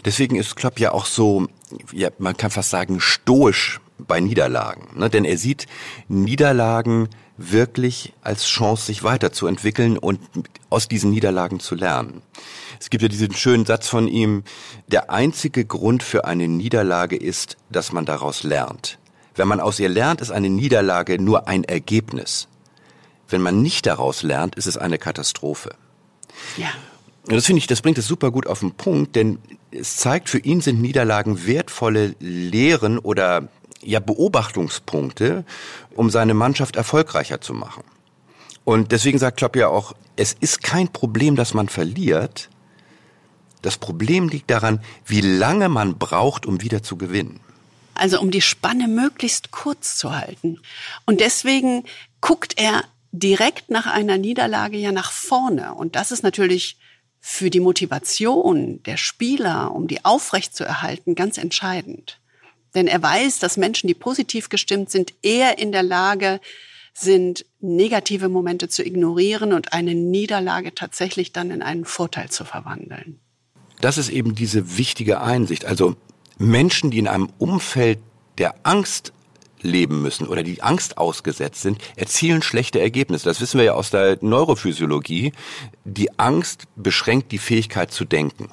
Deswegen ist Klopp ja auch so, ja, man kann fast sagen, stoisch bei Niederlagen. Ne? Denn er sieht Niederlagen wirklich als Chance, sich weiterzuentwickeln und aus diesen Niederlagen zu lernen. Es gibt ja diesen schönen Satz von ihm, der einzige Grund für eine Niederlage ist, dass man daraus lernt. Wenn man aus ihr lernt, ist eine Niederlage nur ein Ergebnis. Wenn man nicht daraus lernt, ist es eine Katastrophe. Ja. Und das finde ich, das bringt es super gut auf den Punkt, denn es zeigt, für ihn sind Niederlagen wertvolle Lehren oder ja Beobachtungspunkte, um seine Mannschaft erfolgreicher zu machen. Und deswegen sagt Klopp ja auch, es ist kein Problem, dass man verliert. Das Problem liegt daran, wie lange man braucht, um wieder zu gewinnen. Also um die Spanne möglichst kurz zu halten. Und deswegen guckt er direkt nach einer Niederlage ja nach vorne. Und das ist natürlich für die Motivation der Spieler, um die aufrecht zu erhalten, ganz entscheidend. Denn er weiß, dass Menschen, die positiv gestimmt sind, eher in der Lage sind, negative Momente zu ignorieren und eine Niederlage tatsächlich dann in einen Vorteil zu verwandeln. Das ist eben diese wichtige Einsicht. Also Menschen, die in einem Umfeld der Angst leben müssen oder die Angst ausgesetzt sind, erzielen schlechte Ergebnisse. Das wissen wir ja aus der Neurophysiologie. Die Angst beschränkt die Fähigkeit zu denken.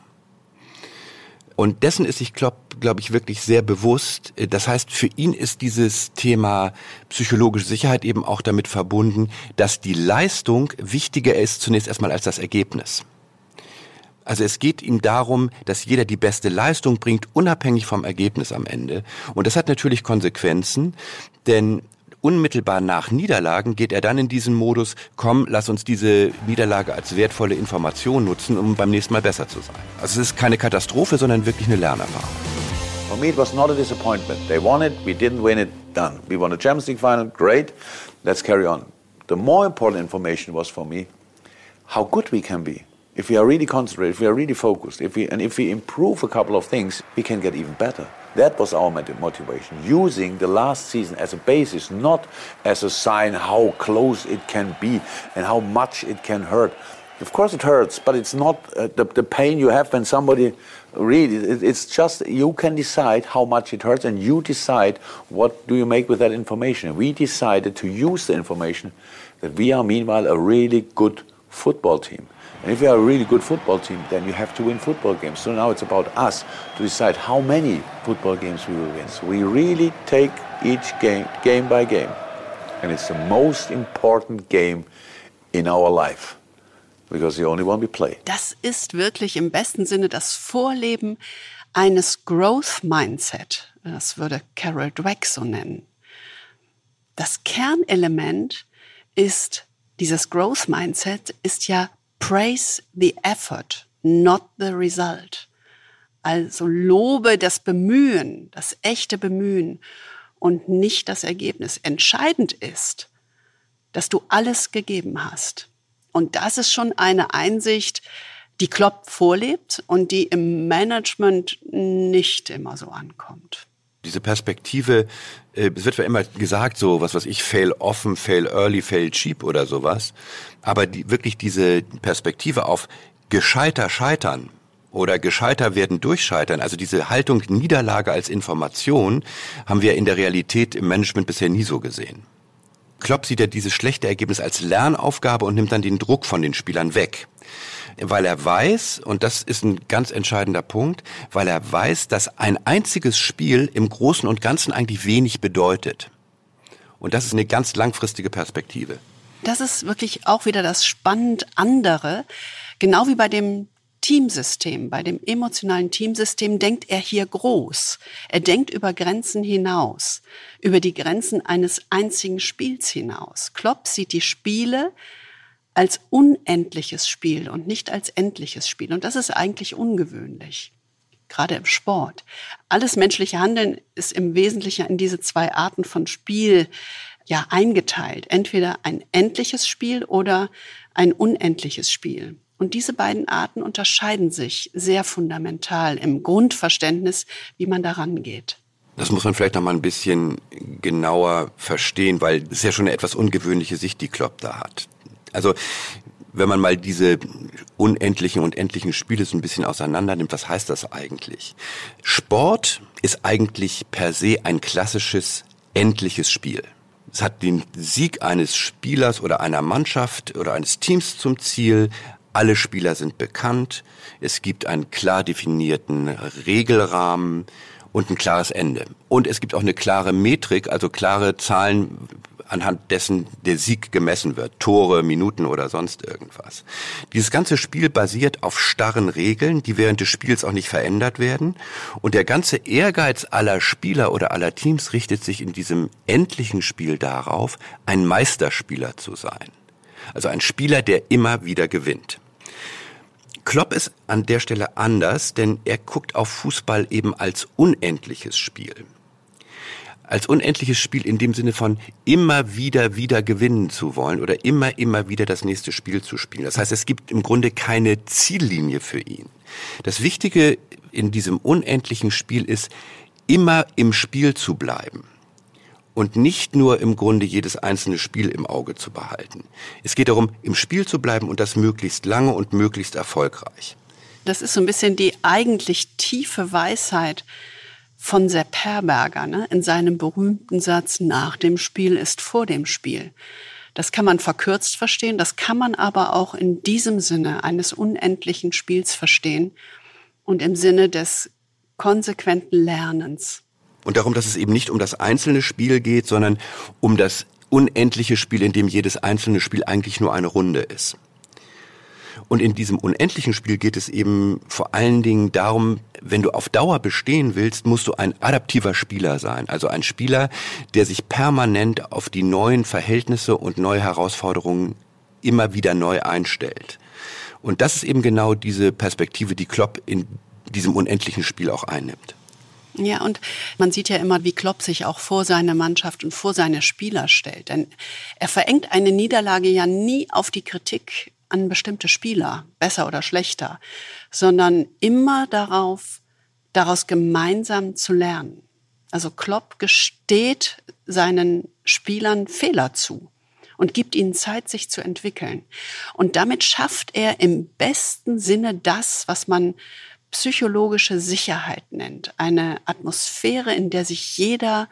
Und dessen ist sich Klopp, glaube ich, wirklich sehr bewusst. Das heißt, für ihn ist dieses Thema psychologische Sicherheit eben auch damit verbunden, dass die Leistung wichtiger ist zunächst erstmal als das Ergebnis. Also es geht ihm darum, dass jeder die beste Leistung bringt, unabhängig vom Ergebnis am Ende. Und das hat natürlich Konsequenzen, denn unmittelbar nach Niederlagen geht er dann in diesen Modus, komm, lass uns diese Niederlage als wertvolle Information nutzen, um beim nächsten Mal besser zu sein. Also es ist keine Katastrophe, sondern wirklich eine Lernerfahrung. For me, it was not a disappointment. They won it, we didn't win it, done. We won the Champions League final, great, let's carry on. The more important information was for me how good we can be. If we are really concentrated, if we are really focused, if we, and if we improve a couple of things, we can get even better. That was our motivation, using the last season as a basis, not as a sign how close it can be and how much it can hurt. Of course, it hurts, but it's not uh, the, the pain you have when somebody really. It, it's just you can decide how much it hurts, and you decide what do you make with that information. We decided to use the information that we are meanwhile a really good football team. And if you are a really good football team, then you have to win football games. So now it's about us to decide how many football games we will win. So we really take each game, game by game. And it's the most important game in our life. Because the only one we play. Das ist wirklich im besten Sinne das Vorleben eines Growth Mindset. Das würde Carol Dweck so nennen. Das Kernelement ist dieses Growth Mindset ist ja praise the effort, not the result. Also lobe das Bemühen, das echte Bemühen und nicht das Ergebnis. Entscheidend ist, dass du alles gegeben hast. Und das ist schon eine Einsicht, die Klopp vorlebt und die im Management nicht immer so ankommt. Diese Perspektive, es wird ja immer gesagt, so was was ich, fail often, fail early, fail cheap oder sowas. Aber die, wirklich diese Perspektive auf gescheiter scheitern oder gescheiter werden durchscheitern, also diese Haltung Niederlage als Information, haben wir in der Realität im Management bisher nie so gesehen. Klopp sieht ja dieses schlechte Ergebnis als Lernaufgabe und nimmt dann den Druck von den Spielern weg. Weil er weiß, und das ist ein ganz entscheidender Punkt, weil er weiß, dass ein einziges Spiel im Großen und Ganzen eigentlich wenig bedeutet. Und das ist eine ganz langfristige Perspektive. Das ist wirklich auch wieder das spannend andere. Genau wie bei dem Teamsystem, bei dem emotionalen Teamsystem denkt er hier groß. Er denkt über Grenzen hinaus, über die Grenzen eines einzigen Spiels hinaus. Klopp sieht die Spiele als unendliches Spiel und nicht als endliches Spiel. Und das ist eigentlich ungewöhnlich, gerade im Sport. Alles menschliche Handeln ist im Wesentlichen in diese zwei Arten von Spiel ja eingeteilt. Entweder ein endliches Spiel oder ein unendliches Spiel. Und diese beiden Arten unterscheiden sich sehr fundamental im Grundverständnis, wie man daran geht. Das muss man vielleicht noch mal ein bisschen genauer verstehen, weil es ja schon eine etwas ungewöhnliche Sicht, die Klopp da hat. Also wenn man mal diese unendlichen und endlichen Spiele so ein bisschen auseinander nimmt, was heißt das eigentlich? Sport ist eigentlich per se ein klassisches endliches Spiel. Es hat den Sieg eines Spielers oder einer Mannschaft oder eines Teams zum Ziel. Alle Spieler sind bekannt. Es gibt einen klar definierten Regelrahmen und ein klares Ende. Und es gibt auch eine klare Metrik, also klare Zahlen, anhand dessen der Sieg gemessen wird. Tore, Minuten oder sonst irgendwas. Dieses ganze Spiel basiert auf starren Regeln, die während des Spiels auch nicht verändert werden. Und der ganze Ehrgeiz aller Spieler oder aller Teams richtet sich in diesem endlichen Spiel darauf, ein Meisterspieler zu sein. Also ein Spieler, der immer wieder gewinnt. Klopp ist an der Stelle anders, denn er guckt auf Fußball eben als unendliches Spiel als unendliches Spiel in dem Sinne von immer wieder, wieder gewinnen zu wollen oder immer, immer wieder das nächste Spiel zu spielen. Das heißt, es gibt im Grunde keine Ziellinie für ihn. Das Wichtige in diesem unendlichen Spiel ist, immer im Spiel zu bleiben und nicht nur im Grunde jedes einzelne Spiel im Auge zu behalten. Es geht darum, im Spiel zu bleiben und das möglichst lange und möglichst erfolgreich. Das ist so ein bisschen die eigentlich tiefe Weisheit von Sepp Herberger ne, in seinem berühmten Satz, nach dem Spiel ist vor dem Spiel. Das kann man verkürzt verstehen, das kann man aber auch in diesem Sinne eines unendlichen Spiels verstehen und im Sinne des konsequenten Lernens. Und darum, dass es eben nicht um das einzelne Spiel geht, sondern um das unendliche Spiel, in dem jedes einzelne Spiel eigentlich nur eine Runde ist. Und in diesem unendlichen Spiel geht es eben vor allen Dingen darum, wenn du auf Dauer bestehen willst, musst du ein adaptiver Spieler sein. Also ein Spieler, der sich permanent auf die neuen Verhältnisse und neue Herausforderungen immer wieder neu einstellt. Und das ist eben genau diese Perspektive, die Klopp in diesem unendlichen Spiel auch einnimmt. Ja, und man sieht ja immer, wie Klopp sich auch vor seine Mannschaft und vor seine Spieler stellt. Denn er verengt eine Niederlage ja nie auf die Kritik an bestimmte Spieler, besser oder schlechter, sondern immer darauf, daraus gemeinsam zu lernen. Also Klopp gesteht seinen Spielern Fehler zu und gibt ihnen Zeit, sich zu entwickeln. Und damit schafft er im besten Sinne das, was man psychologische Sicherheit nennt. Eine Atmosphäre, in der sich jeder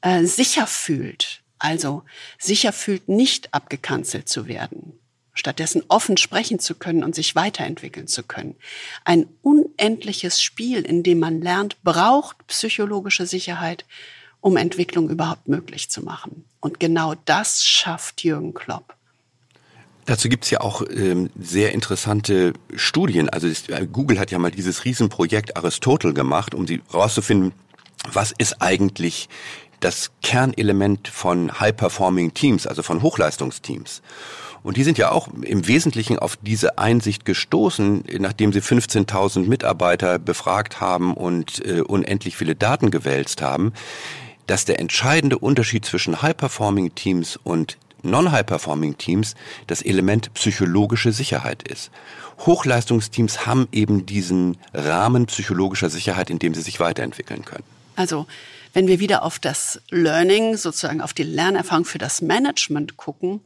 äh, sicher fühlt. Also sicher fühlt, nicht abgekanzelt zu werden. Stattdessen offen sprechen zu können und sich weiterentwickeln zu können. Ein unendliches Spiel, in dem man lernt, braucht psychologische Sicherheit, um Entwicklung überhaupt möglich zu machen. Und genau das schafft Jürgen Klopp. Dazu gibt's ja auch ähm, sehr interessante Studien. Also ist, äh, Google hat ja mal dieses Riesenprojekt Aristotle gemacht, um sie rauszufinden, was ist eigentlich das Kernelement von High-Performing Teams, also von Hochleistungsteams. Und die sind ja auch im Wesentlichen auf diese Einsicht gestoßen, nachdem sie 15.000 Mitarbeiter befragt haben und äh, unendlich viele Daten gewälzt haben, dass der entscheidende Unterschied zwischen High-Performing Teams und Non-High-Performing-Teams das Element psychologische Sicherheit ist. Hochleistungsteams haben eben diesen Rahmen psychologischer Sicherheit, in dem sie sich weiterentwickeln können. Also wenn wir wieder auf das Learning, sozusagen auf die Lernerfahrung für das Management gucken,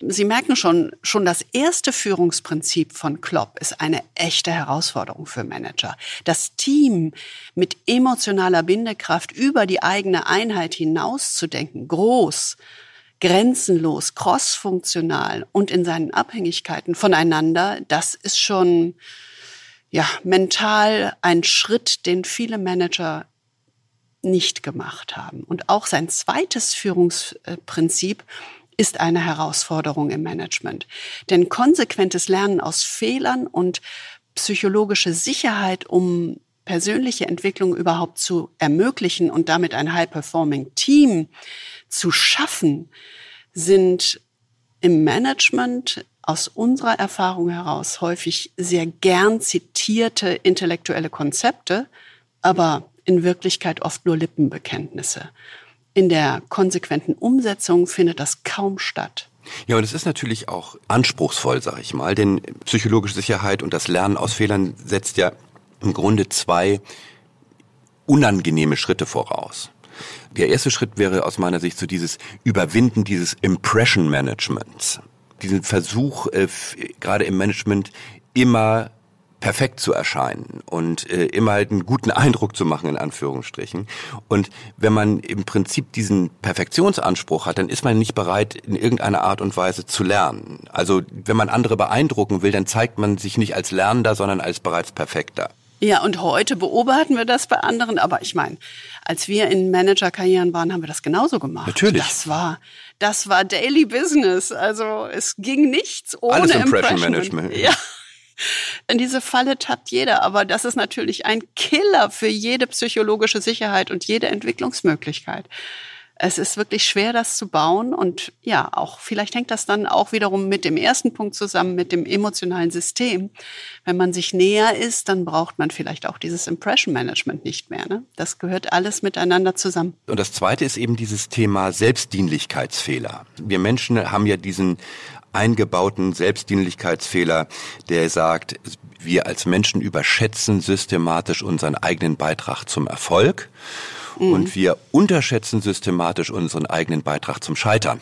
Sie merken schon, schon das erste Führungsprinzip von Klopp ist eine echte Herausforderung für Manager. Das Team mit emotionaler Bindekraft über die eigene Einheit hinauszudenken, groß, grenzenlos, crossfunktional und in seinen Abhängigkeiten voneinander, das ist schon ja mental ein Schritt, den viele Manager nicht gemacht haben. Und auch sein zweites Führungsprinzip ist eine Herausforderung im Management. Denn konsequentes Lernen aus Fehlern und psychologische Sicherheit, um persönliche Entwicklung überhaupt zu ermöglichen und damit ein High-Performing-Team zu schaffen, sind im Management aus unserer Erfahrung heraus häufig sehr gern zitierte intellektuelle Konzepte, aber in Wirklichkeit oft nur Lippenbekenntnisse. In der konsequenten Umsetzung findet das kaum statt. Ja, und es ist natürlich auch anspruchsvoll, sag ich mal, denn psychologische Sicherheit und das Lernen aus Fehlern setzt ja im Grunde zwei unangenehme Schritte voraus. Der erste Schritt wäre aus meiner Sicht so dieses Überwinden dieses Impression Managements. Diesen Versuch, äh, gerade im Management immer perfekt zu erscheinen und äh, immer halt einen guten Eindruck zu machen, in Anführungsstrichen. Und wenn man im Prinzip diesen Perfektionsanspruch hat, dann ist man nicht bereit, in irgendeiner Art und Weise zu lernen. Also wenn man andere beeindrucken will, dann zeigt man sich nicht als Lernender, sondern als bereits Perfekter. Ja, und heute beobachten wir das bei anderen. Aber ich meine, als wir in Managerkarrieren waren, haben wir das genauso gemacht. Natürlich. Das war, das war Daily Business. Also es ging nichts ohne Alles Impression Management. Ja. In diese Falle tappt jeder, aber das ist natürlich ein Killer für jede psychologische Sicherheit und jede Entwicklungsmöglichkeit es ist wirklich schwer, das zu bauen. Und ja, auch vielleicht hängt das dann auch wiederum mit dem ersten Punkt zusammen, mit dem emotionalen System. Wenn man sich näher ist, dann braucht man vielleicht auch dieses Impression Management nicht mehr. Ne? Das gehört alles miteinander zusammen. Und das zweite ist eben dieses Thema Selbstdienlichkeitsfehler. Wir Menschen haben ja diesen eingebauten Selbstdienlichkeitsfehler, der sagt, wir als Menschen überschätzen systematisch unseren eigenen Beitrag zum Erfolg mhm. und wir unterschätzen systematisch unseren eigenen Beitrag zum Scheitern.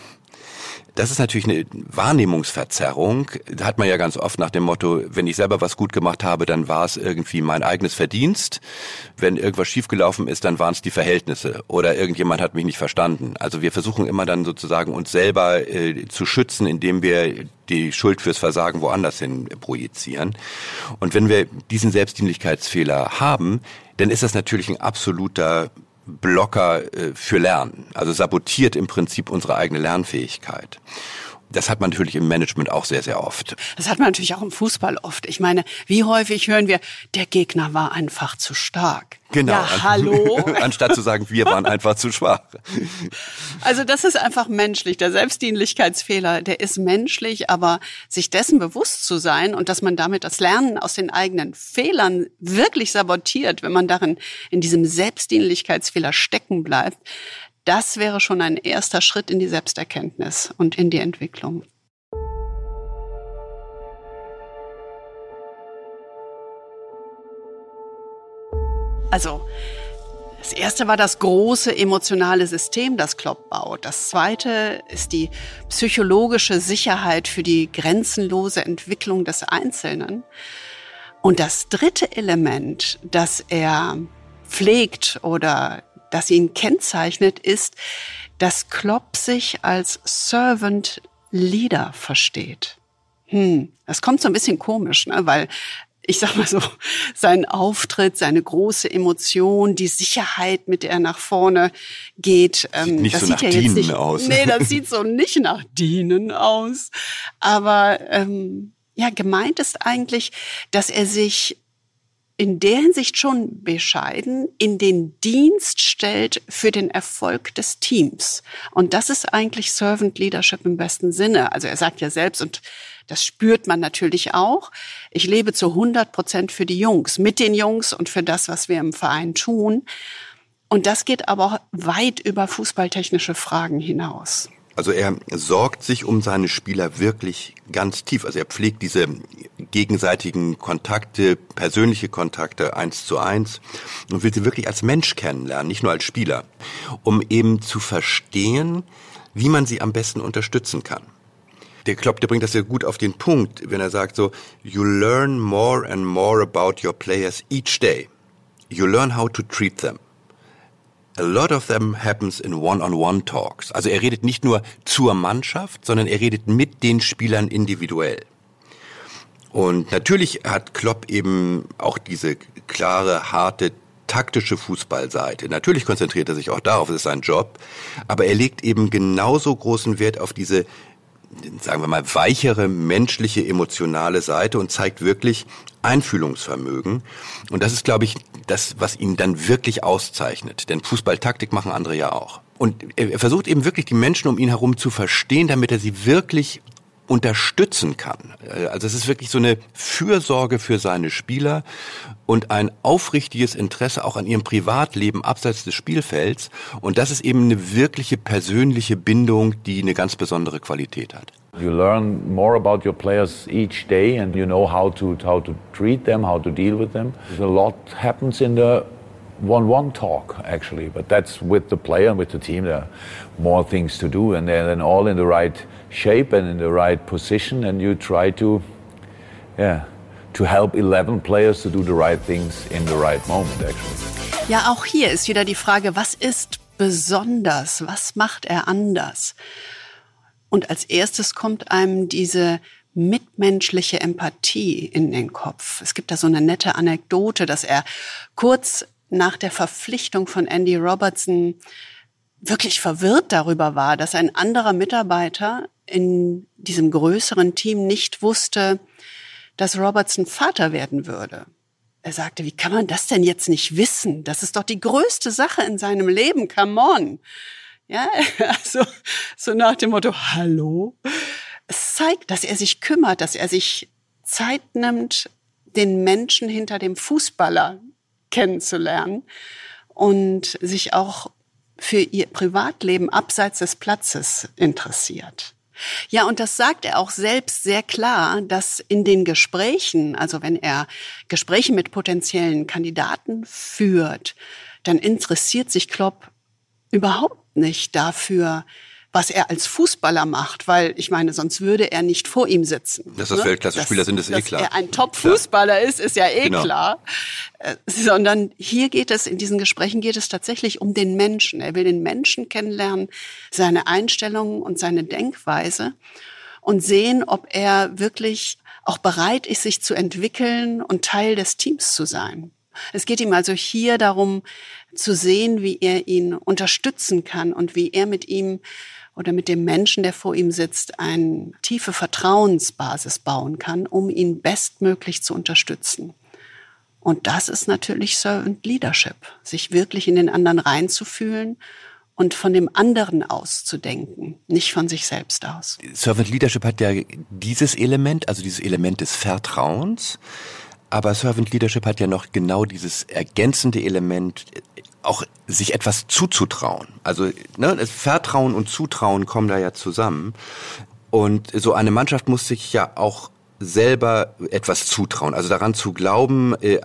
Das ist natürlich eine Wahrnehmungsverzerrung. Da hat man ja ganz oft nach dem Motto, wenn ich selber was gut gemacht habe, dann war es irgendwie mein eigenes Verdienst. Wenn irgendwas schiefgelaufen ist, dann waren es die Verhältnisse oder irgendjemand hat mich nicht verstanden. Also wir versuchen immer dann sozusagen uns selber äh, zu schützen, indem wir die Schuld fürs Versagen woanders hin projizieren. Und wenn wir diesen Selbstdienlichkeitsfehler haben, dann ist das natürlich ein absoluter Blocker äh, für Lernen, also sabotiert im Prinzip unsere eigene Lernfähigkeit. Das hat man natürlich im Management auch sehr, sehr oft. Das hat man natürlich auch im Fußball oft. Ich meine, wie häufig hören wir, der Gegner war einfach zu stark. Genau. Ja, hallo. [LAUGHS] Anstatt zu sagen, wir waren einfach zu schwach. Also das ist einfach menschlich. Der Selbstdienlichkeitsfehler, der ist menschlich, aber sich dessen bewusst zu sein und dass man damit das Lernen aus den eigenen Fehlern wirklich sabotiert, wenn man darin in diesem Selbstdienlichkeitsfehler stecken bleibt, das wäre schon ein erster Schritt in die Selbsterkenntnis und in die Entwicklung. Also, das erste war das große emotionale System, das Klopp baut. Das zweite ist die psychologische Sicherheit für die grenzenlose Entwicklung des Einzelnen. Und das dritte Element, das er pflegt oder das ihn kennzeichnet, ist, dass Klopp sich als Servant Leader versteht. Hm, das kommt so ein bisschen komisch, ne? weil ich sag mal so, sein Auftritt, seine große Emotion, die Sicherheit, mit der er nach vorne geht, ähm, nicht das so sieht ja jetzt nicht aus. Nee, das sieht so nicht nach Dienen aus. Aber ähm, ja, gemeint ist eigentlich, dass er sich in der Hinsicht schon bescheiden in den Dienst stellt für den Erfolg des Teams. Und das ist eigentlich Servant Leadership im besten Sinne. Also er sagt ja selbst, und das spürt man natürlich auch, ich lebe zu 100 Prozent für die Jungs, mit den Jungs und für das, was wir im Verein tun. Und das geht aber auch weit über fußballtechnische Fragen hinaus. Also er sorgt sich um seine Spieler wirklich ganz tief. Also er pflegt diese gegenseitigen Kontakte, persönliche Kontakte eins zu eins und will sie wirklich als Mensch kennenlernen, nicht nur als Spieler, um eben zu verstehen, wie man sie am besten unterstützen kann. Der Klopp, der bringt das ja gut auf den Punkt, wenn er sagt so, you learn more and more about your players each day. You learn how to treat them. A lot of them happens in one-on-one -on -one talks. Also er redet nicht nur zur Mannschaft, sondern er redet mit den Spielern individuell. Und natürlich hat Klopp eben auch diese klare, harte, taktische Fußballseite. Natürlich konzentriert er sich auch darauf, das ist sein Job, aber er legt eben genauso großen Wert auf diese sagen wir mal, weichere menschliche, emotionale Seite und zeigt wirklich Einfühlungsvermögen. Und das ist, glaube ich, das, was ihn dann wirklich auszeichnet. Denn Fußballtaktik machen andere ja auch. Und er versucht eben wirklich die Menschen um ihn herum zu verstehen, damit er sie wirklich unterstützen kann. Also es ist wirklich so eine Fürsorge für seine Spieler und ein aufrichtiges Interesse auch an ihrem Privatleben abseits des Spielfelds. Und das ist eben eine wirkliche persönliche Bindung, die eine ganz besondere Qualität hat. You learn more about your players each day and you know how to, how to treat them, how to deal with them. A lot happens in the one-one talk actually, but that's with the player and with the team. There are more things to do, and then all in the right shape and in the right position, and you try to, yeah, to help 11 players to do the right things in the right moment actually. Ja, auch hier ist wieder die Frage, was ist besonders? Was macht er anders? Und als erstes kommt einem diese mitmenschliche Empathie in den Kopf. Es gibt da so eine nette Anekdote, dass er kurz nach der Verpflichtung von Andy Robertson wirklich verwirrt darüber war, dass ein anderer Mitarbeiter in diesem größeren Team nicht wusste, dass Robertson Vater werden würde. Er sagte, wie kann man das denn jetzt nicht wissen? Das ist doch die größte Sache in seinem Leben. Come on. Ja, [LAUGHS] also so nach dem Motto, hallo. Es zeigt, dass er sich kümmert, dass er sich Zeit nimmt, den Menschen hinter dem Fußballer kennenzulernen und sich auch für ihr Privatleben abseits des Platzes interessiert. Ja, und das sagt er auch selbst sehr klar, dass in den Gesprächen, also wenn er Gespräche mit potenziellen Kandidaten führt, dann interessiert sich Klopp überhaupt nicht dafür, was er als Fußballer macht, weil ich meine, sonst würde er nicht vor ihm sitzen. Dass das ne? Weltklasse-Spieler sind, ist eh klar. Dass er ein Top-Fußballer ist, ist ja eh genau. klar. Äh, sondern hier geht es, in diesen Gesprächen geht es tatsächlich um den Menschen. Er will den Menschen kennenlernen, seine Einstellungen und seine Denkweise und sehen, ob er wirklich auch bereit ist, sich zu entwickeln und Teil des Teams zu sein. Es geht ihm also hier darum, zu sehen, wie er ihn unterstützen kann und wie er mit ihm oder mit dem Menschen, der vor ihm sitzt, eine tiefe Vertrauensbasis bauen kann, um ihn bestmöglich zu unterstützen. Und das ist natürlich Servant Leadership, sich wirklich in den anderen reinzufühlen und von dem anderen auszudenken, nicht von sich selbst aus. Servant Leadership hat ja dieses Element, also dieses Element des Vertrauens, aber Servant Leadership hat ja noch genau dieses ergänzende Element, auch sich etwas zuzutrauen. Also ne, Vertrauen und Zutrauen kommen da ja zusammen. Und so eine Mannschaft muss sich ja auch selber etwas zutrauen, also daran zu glauben, äh,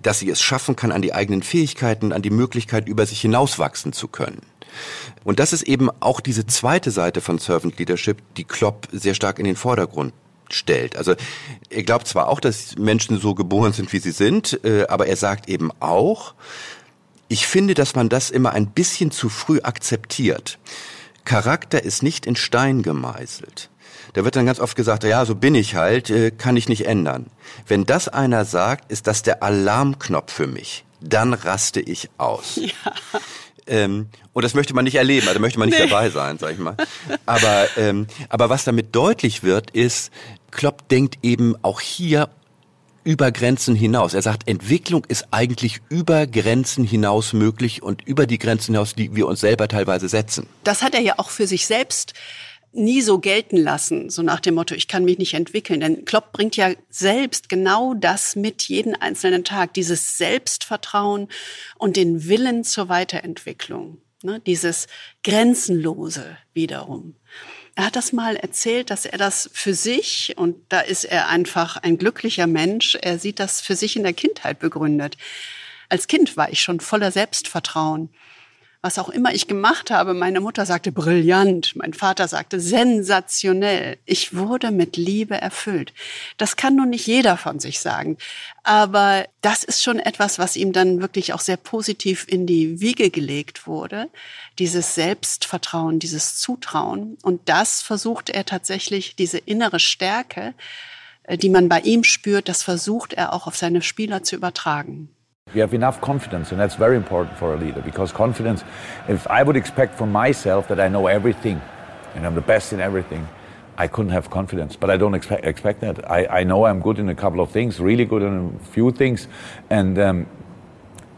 dass sie es schaffen kann, an die eigenen Fähigkeiten, an die Möglichkeit, über sich hinauswachsen zu können. Und das ist eben auch diese zweite Seite von Servant Leadership, die Klopp sehr stark in den Vordergrund stellt. Also er glaubt zwar auch, dass Menschen so geboren sind, wie sie sind, äh, aber er sagt eben auch, ich finde, dass man das immer ein bisschen zu früh akzeptiert. Charakter ist nicht in Stein gemeißelt. Da wird dann ganz oft gesagt, ja, so bin ich halt, äh, kann ich nicht ändern. Wenn das einer sagt, ist das der Alarmknopf für mich. Dann raste ich aus. [LAUGHS] Ja. Ähm, und das möchte man nicht erleben, also möchte man nicht nee. dabei sein, sag ich mal. Aber, ähm, aber was damit deutlich wird, ist, Klopp denkt eben auch hier über Grenzen hinaus. Er sagt, Entwicklung ist eigentlich über Grenzen hinaus möglich und über die Grenzen hinaus, die wir uns selber teilweise setzen. Das hat er ja auch für sich selbst nie so gelten lassen, so nach dem Motto, ich kann mich nicht entwickeln. Denn Klopp bringt ja selbst genau das mit jeden einzelnen Tag, dieses Selbstvertrauen und den Willen zur Weiterentwicklung, ne? dieses Grenzenlose wiederum. Er hat das mal erzählt, dass er das für sich, und da ist er einfach ein glücklicher Mensch, er sieht das für sich in der Kindheit begründet. Als Kind war ich schon voller Selbstvertrauen was auch immer ich gemacht habe. Meine Mutter sagte brillant, mein Vater sagte sensationell. Ich wurde mit Liebe erfüllt. Das kann nun nicht jeder von sich sagen. Aber das ist schon etwas, was ihm dann wirklich auch sehr positiv in die Wiege gelegt wurde. Dieses Selbstvertrauen, dieses Zutrauen. Und das versucht er tatsächlich, diese innere Stärke, äh, die man bei ihm spürt, das versucht er auch auf seine Spieler zu übertragen. You have enough confidence, and that's very important for a leader because confidence, if I would expect from myself that I know everything and I'm the best in everything, I couldn't have confidence. But I don't expect, expect that. I, I know I'm good in a couple of things, really good in a few things, and um,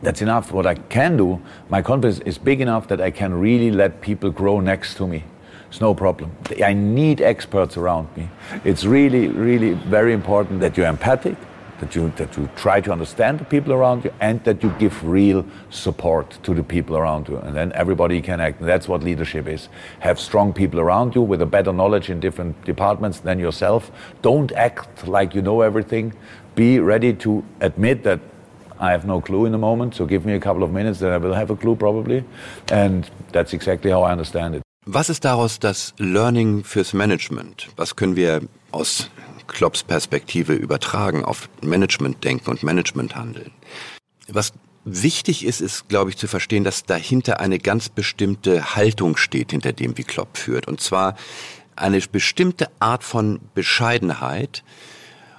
that's enough. What I can do, my confidence is big enough that I can really let people grow next to me. It's no problem. I need experts around me. It's really, really very important that you're empathic that you, that you try to understand the people around you and that you give real support to the people around you. And then everybody can act. And that's what leadership is. Have strong people around you with a better knowledge in different departments than yourself. Don't act like you know everything. Be ready to admit that I have no clue in the moment, so give me a couple of minutes, then I will have a clue probably. And that's exactly how I understand it. Was ist daraus das Learning fürs Management? Was können wir aus Klopps Perspektive übertragen auf Management-Denken und Management-Handeln. Was wichtig ist, ist, glaube ich, zu verstehen, dass dahinter eine ganz bestimmte Haltung steht, hinter dem, wie Klopp führt. Und zwar eine bestimmte Art von Bescheidenheit.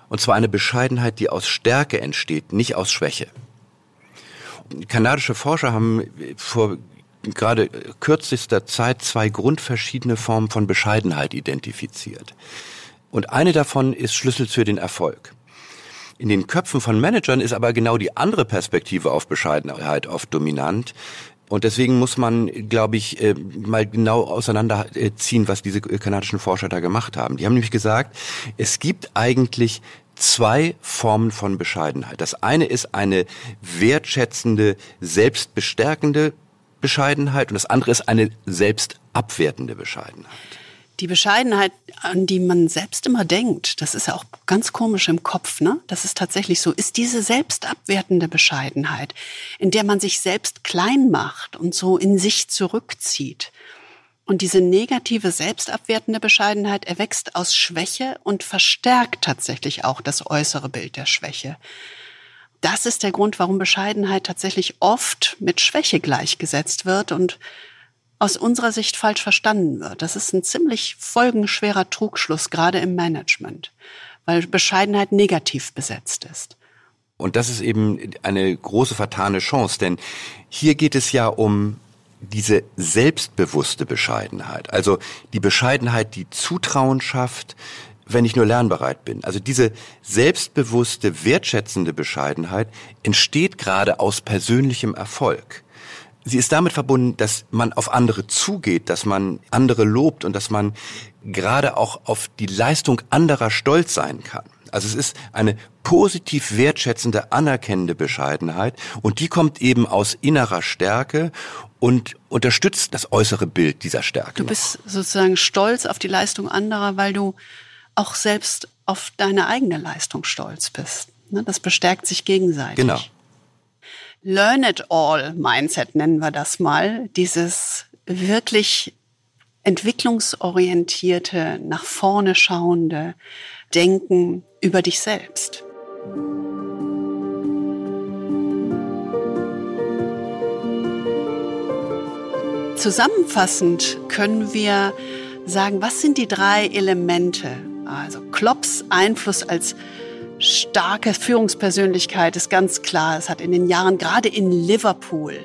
Und zwar eine Bescheidenheit, die aus Stärke entsteht, nicht aus Schwäche. Kanadische Forscher haben vor gerade kürzester Zeit zwei grundverschiedene Formen von Bescheidenheit identifiziert. Und eine davon ist Schlüssel für den Erfolg. In den Köpfen von Managern ist aber genau die andere Perspektive auf Bescheidenheit oft dominant. Und deswegen muss man, glaube ich, äh, mal genau auseinanderziehen, was diese kanadischen Forscher da gemacht haben. Die haben nämlich gesagt, es gibt eigentlich zwei Formen von Bescheidenheit. Das eine ist eine wertschätzende, selbstbestärkende Bescheidenheit und das andere ist eine selbstabwertende Bescheidenheit. Die Bescheidenheit, an die man selbst immer denkt, das ist ja auch ganz komisch im Kopf, ne? Das ist tatsächlich so, ist diese selbstabwertende Bescheidenheit, in der man sich selbst klein macht und so in sich zurückzieht. Und diese negative selbstabwertende Bescheidenheit erwächst aus Schwäche und verstärkt tatsächlich auch das äußere Bild der Schwäche. Das ist der Grund, warum Bescheidenheit tatsächlich oft mit Schwäche gleichgesetzt wird und aus unserer Sicht falsch verstanden wird. Das ist ein ziemlich folgenschwerer Trugschluss, gerade im Management, weil Bescheidenheit negativ besetzt ist. Und das ist eben eine große vertane Chance, denn hier geht es ja um diese selbstbewusste Bescheidenheit, also die Bescheidenheit, die Zutrauen schafft, wenn ich nur lernbereit bin. Also diese selbstbewusste, wertschätzende Bescheidenheit entsteht gerade aus persönlichem Erfolg. Sie ist damit verbunden, dass man auf andere zugeht, dass man andere lobt und dass man gerade auch auf die Leistung anderer stolz sein kann. Also es ist eine positiv wertschätzende, anerkennende Bescheidenheit und die kommt eben aus innerer Stärke und unterstützt das äußere Bild dieser Stärke. Du bist sozusagen stolz auf die Leistung anderer, weil du auch selbst auf deine eigene Leistung stolz bist. Ne, das bestärkt sich gegenseitig. Genau. Learn it all Mindset nennen wir das mal. Dieses wirklich entwicklungsorientierte, nach vorne schauende Denken über dich selbst. Zusammenfassend können wir sagen, was sind die drei Elemente? Also Klopps Einfluss als starke Führungspersönlichkeit ist ganz klar. Es hat in den Jahren, gerade in Liverpool,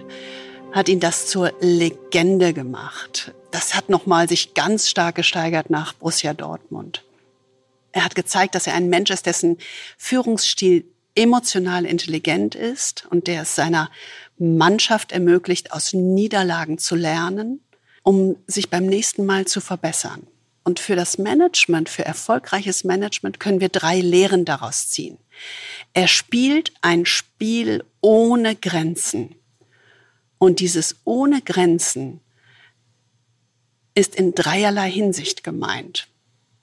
hat ihn das zur Legende gemacht. Das hat nochmal sich ganz stark gesteigert nach Borussia Dortmund. Er hat gezeigt, dass er ein Mensch ist, dessen Führungsstil emotional intelligent ist und der es seiner Mannschaft ermöglicht, aus Niederlagen zu lernen, um sich beim nächsten Mal zu verbessern. Und für das Management, für erfolgreiches Management können wir drei Lehren daraus ziehen. Er spielt ein Spiel ohne Grenzen. Und dieses ohne Grenzen ist in dreierlei Hinsicht gemeint.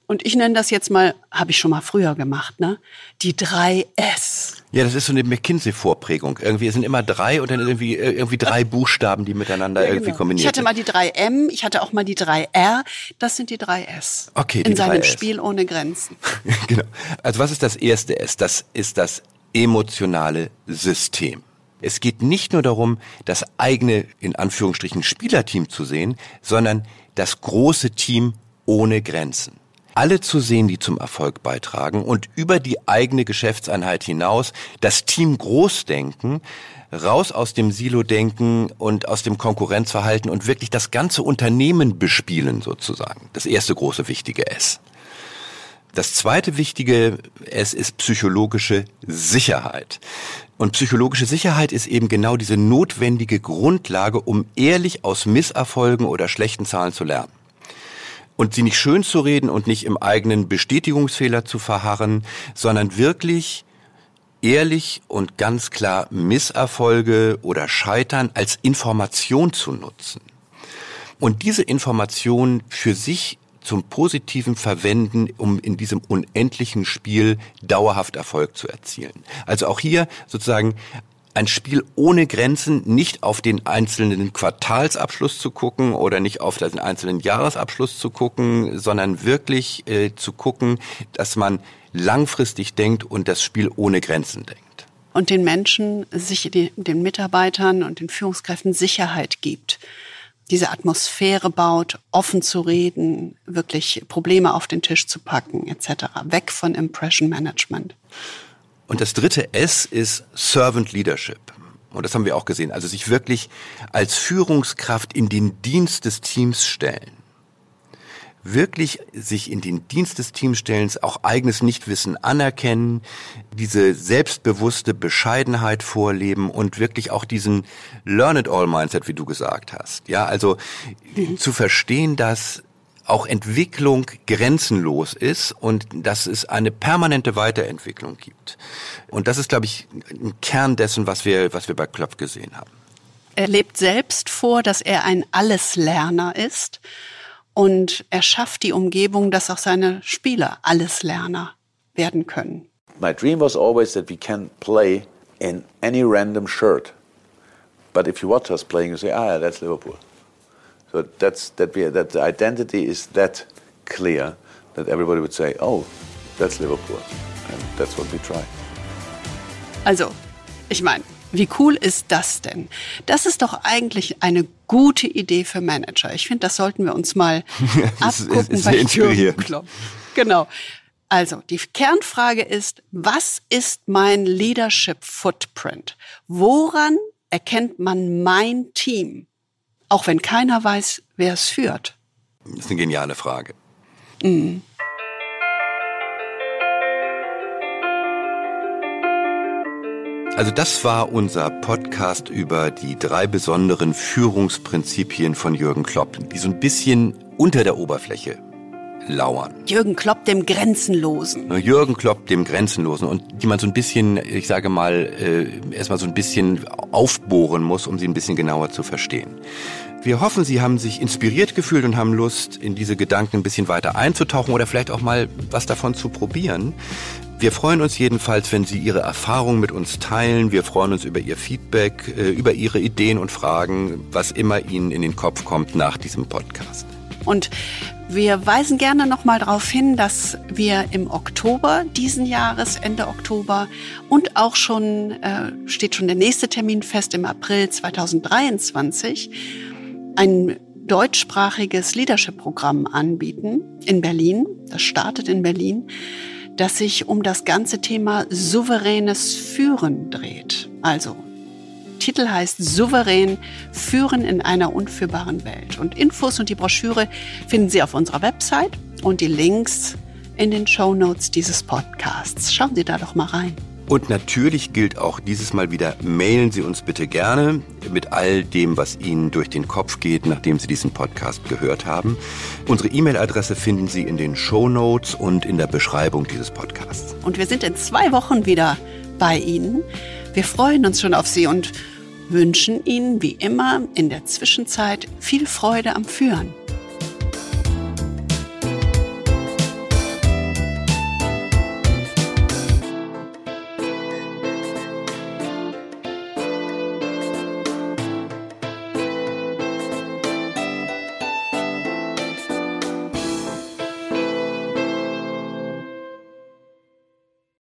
Und ich nenne das jetzt mal, habe ich schon mal früher gemacht, ne? Die drei S. Ja, das ist so eine McKinsey-Vorprägung. Irgendwie sind immer drei und dann irgendwie, äh, irgendwie drei [LAUGHS] Buchstaben, die miteinander ja, irgendwie genau. kombiniert Ich hatte mal die drei M, ich hatte auch mal die drei R. Das sind die drei S. Okay, die In seinem S. Spiel ohne Grenzen. [LAUGHS] genau. Also was ist das erste S? Das ist das emotionale System. Es geht nicht nur darum, das eigene, in Anführungsstrichen, Spielerteam zu sehen, sondern das große Team ohne Grenzen alle zu sehen, die zum Erfolg beitragen und über die eigene Geschäftseinheit hinaus das Team groß denken, raus aus dem Silo-Denken und aus dem Konkurrenzverhalten und wirklich das ganze Unternehmen bespielen sozusagen. Das erste große wichtige S. Das zweite wichtige S ist psychologische Sicherheit. Und psychologische Sicherheit ist eben genau diese notwendige Grundlage, um ehrlich aus Misserfolgen oder schlechten Zahlen zu lernen und sie nicht schön zu reden und nicht im eigenen Bestätigungsfehler zu verharren, sondern wirklich ehrlich und ganz klar Misserfolge oder Scheitern als Information zu nutzen. Und diese Information für sich zum Positiven verwenden, um in diesem unendlichen Spiel dauerhaft Erfolg zu erzielen. Also auch hier sozusagen ein Spiel ohne Grenzen, nicht auf den einzelnen Quartalsabschluss zu gucken oder nicht auf den einzelnen Jahresabschluss zu gucken, sondern wirklich äh, zu gucken, dass man langfristig denkt und das Spiel ohne Grenzen denkt. Und den Menschen, sich, den Mitarbeitern und den Führungskräften Sicherheit gibt diese Atmosphäre baut, offen zu reden, wirklich Probleme auf den Tisch zu packen, etc. Weg von Impression Management. Und das dritte S ist Servant Leadership. Und das haben wir auch gesehen. Also sich wirklich als Führungskraft in den Dienst des Teams stellen. Wirklich sich in den Dienst des Teams stellen, auch eigenes Nichtwissen anerkennen, diese selbstbewusste Bescheidenheit vorleben und wirklich auch diesen Learn it all Mindset, wie du gesagt hast. Ja, also mhm. zu verstehen, dass auch Entwicklung grenzenlos ist und dass es eine permanente Weiterentwicklung gibt. Und das ist, glaube ich, ein Kern dessen, was wir, was wir bei Klopp gesehen haben. Er lebt selbst vor, dass er ein Alleslerner ist und er schafft die Umgebung, dass auch seine Spieler Alleslerner werden können. My dream was always that we can play in any random shirt. But if you watch us playing, you say, ah, that's Liverpool. So that's, that, we, that the identity is that clear that everybody would say, oh, that's Liverpool. And that's what we try. Also, ich meine, wie cool ist das denn? Das ist doch eigentlich eine gute Idee für Manager. Ich finde, das sollten wir uns mal [LAUGHS] abgucken ist, ist bei Jürgen Klopp. Genau. Also, die Kernfrage ist, was ist mein Leadership Footprint? Woran erkennt man mein Team? Auch wenn keiner weiß, wer es führt. Das ist eine geniale Frage. Mhm. Also das war unser Podcast über die drei besonderen Führungsprinzipien von Jürgen Klopp, die so ein bisschen unter der Oberfläche lauern. Jürgen Klopp dem Grenzenlosen. Jürgen Klopp dem Grenzenlosen und die man so ein bisschen, ich sage mal, äh, erstmal so ein bisschen aufbohren muss, um sie ein bisschen genauer zu verstehen. Wir hoffen, Sie haben sich inspiriert gefühlt und haben Lust, in diese Gedanken ein bisschen weiter einzutauchen oder vielleicht auch mal was davon zu probieren. Wir freuen uns jedenfalls, wenn Sie Ihre Erfahrungen mit uns teilen. Wir freuen uns über Ihr Feedback, äh, über Ihre Ideen und Fragen, was immer Ihnen in den Kopf kommt nach diesem Podcast. Und wir weisen gerne nochmal darauf hin, dass wir im Oktober diesen Jahres, Ende Oktober und auch schon, äh, steht schon der nächste Termin fest, im April 2023, ein deutschsprachiges Leadership-Programm anbieten in Berlin. Das startet in Berlin das sich um das ganze Thema souveränes Führen dreht. Also, Titel heißt Souverän Führen in einer unführbaren Welt. Und Infos und die Broschüre finden Sie auf unserer Website und die Links in den Show Notes dieses Podcasts. Schauen Sie da doch mal rein. Und natürlich gilt auch dieses Mal wieder, mailen Sie uns bitte gerne mit all dem, was Ihnen durch den Kopf geht, nachdem Sie diesen Podcast gehört haben. Unsere E-Mail-Adresse finden Sie in den Show Notes und in der Beschreibung dieses Podcasts. Und wir sind in zwei Wochen wieder bei Ihnen. Wir freuen uns schon auf Sie und wünschen Ihnen wie immer in der Zwischenzeit viel Freude am Führen.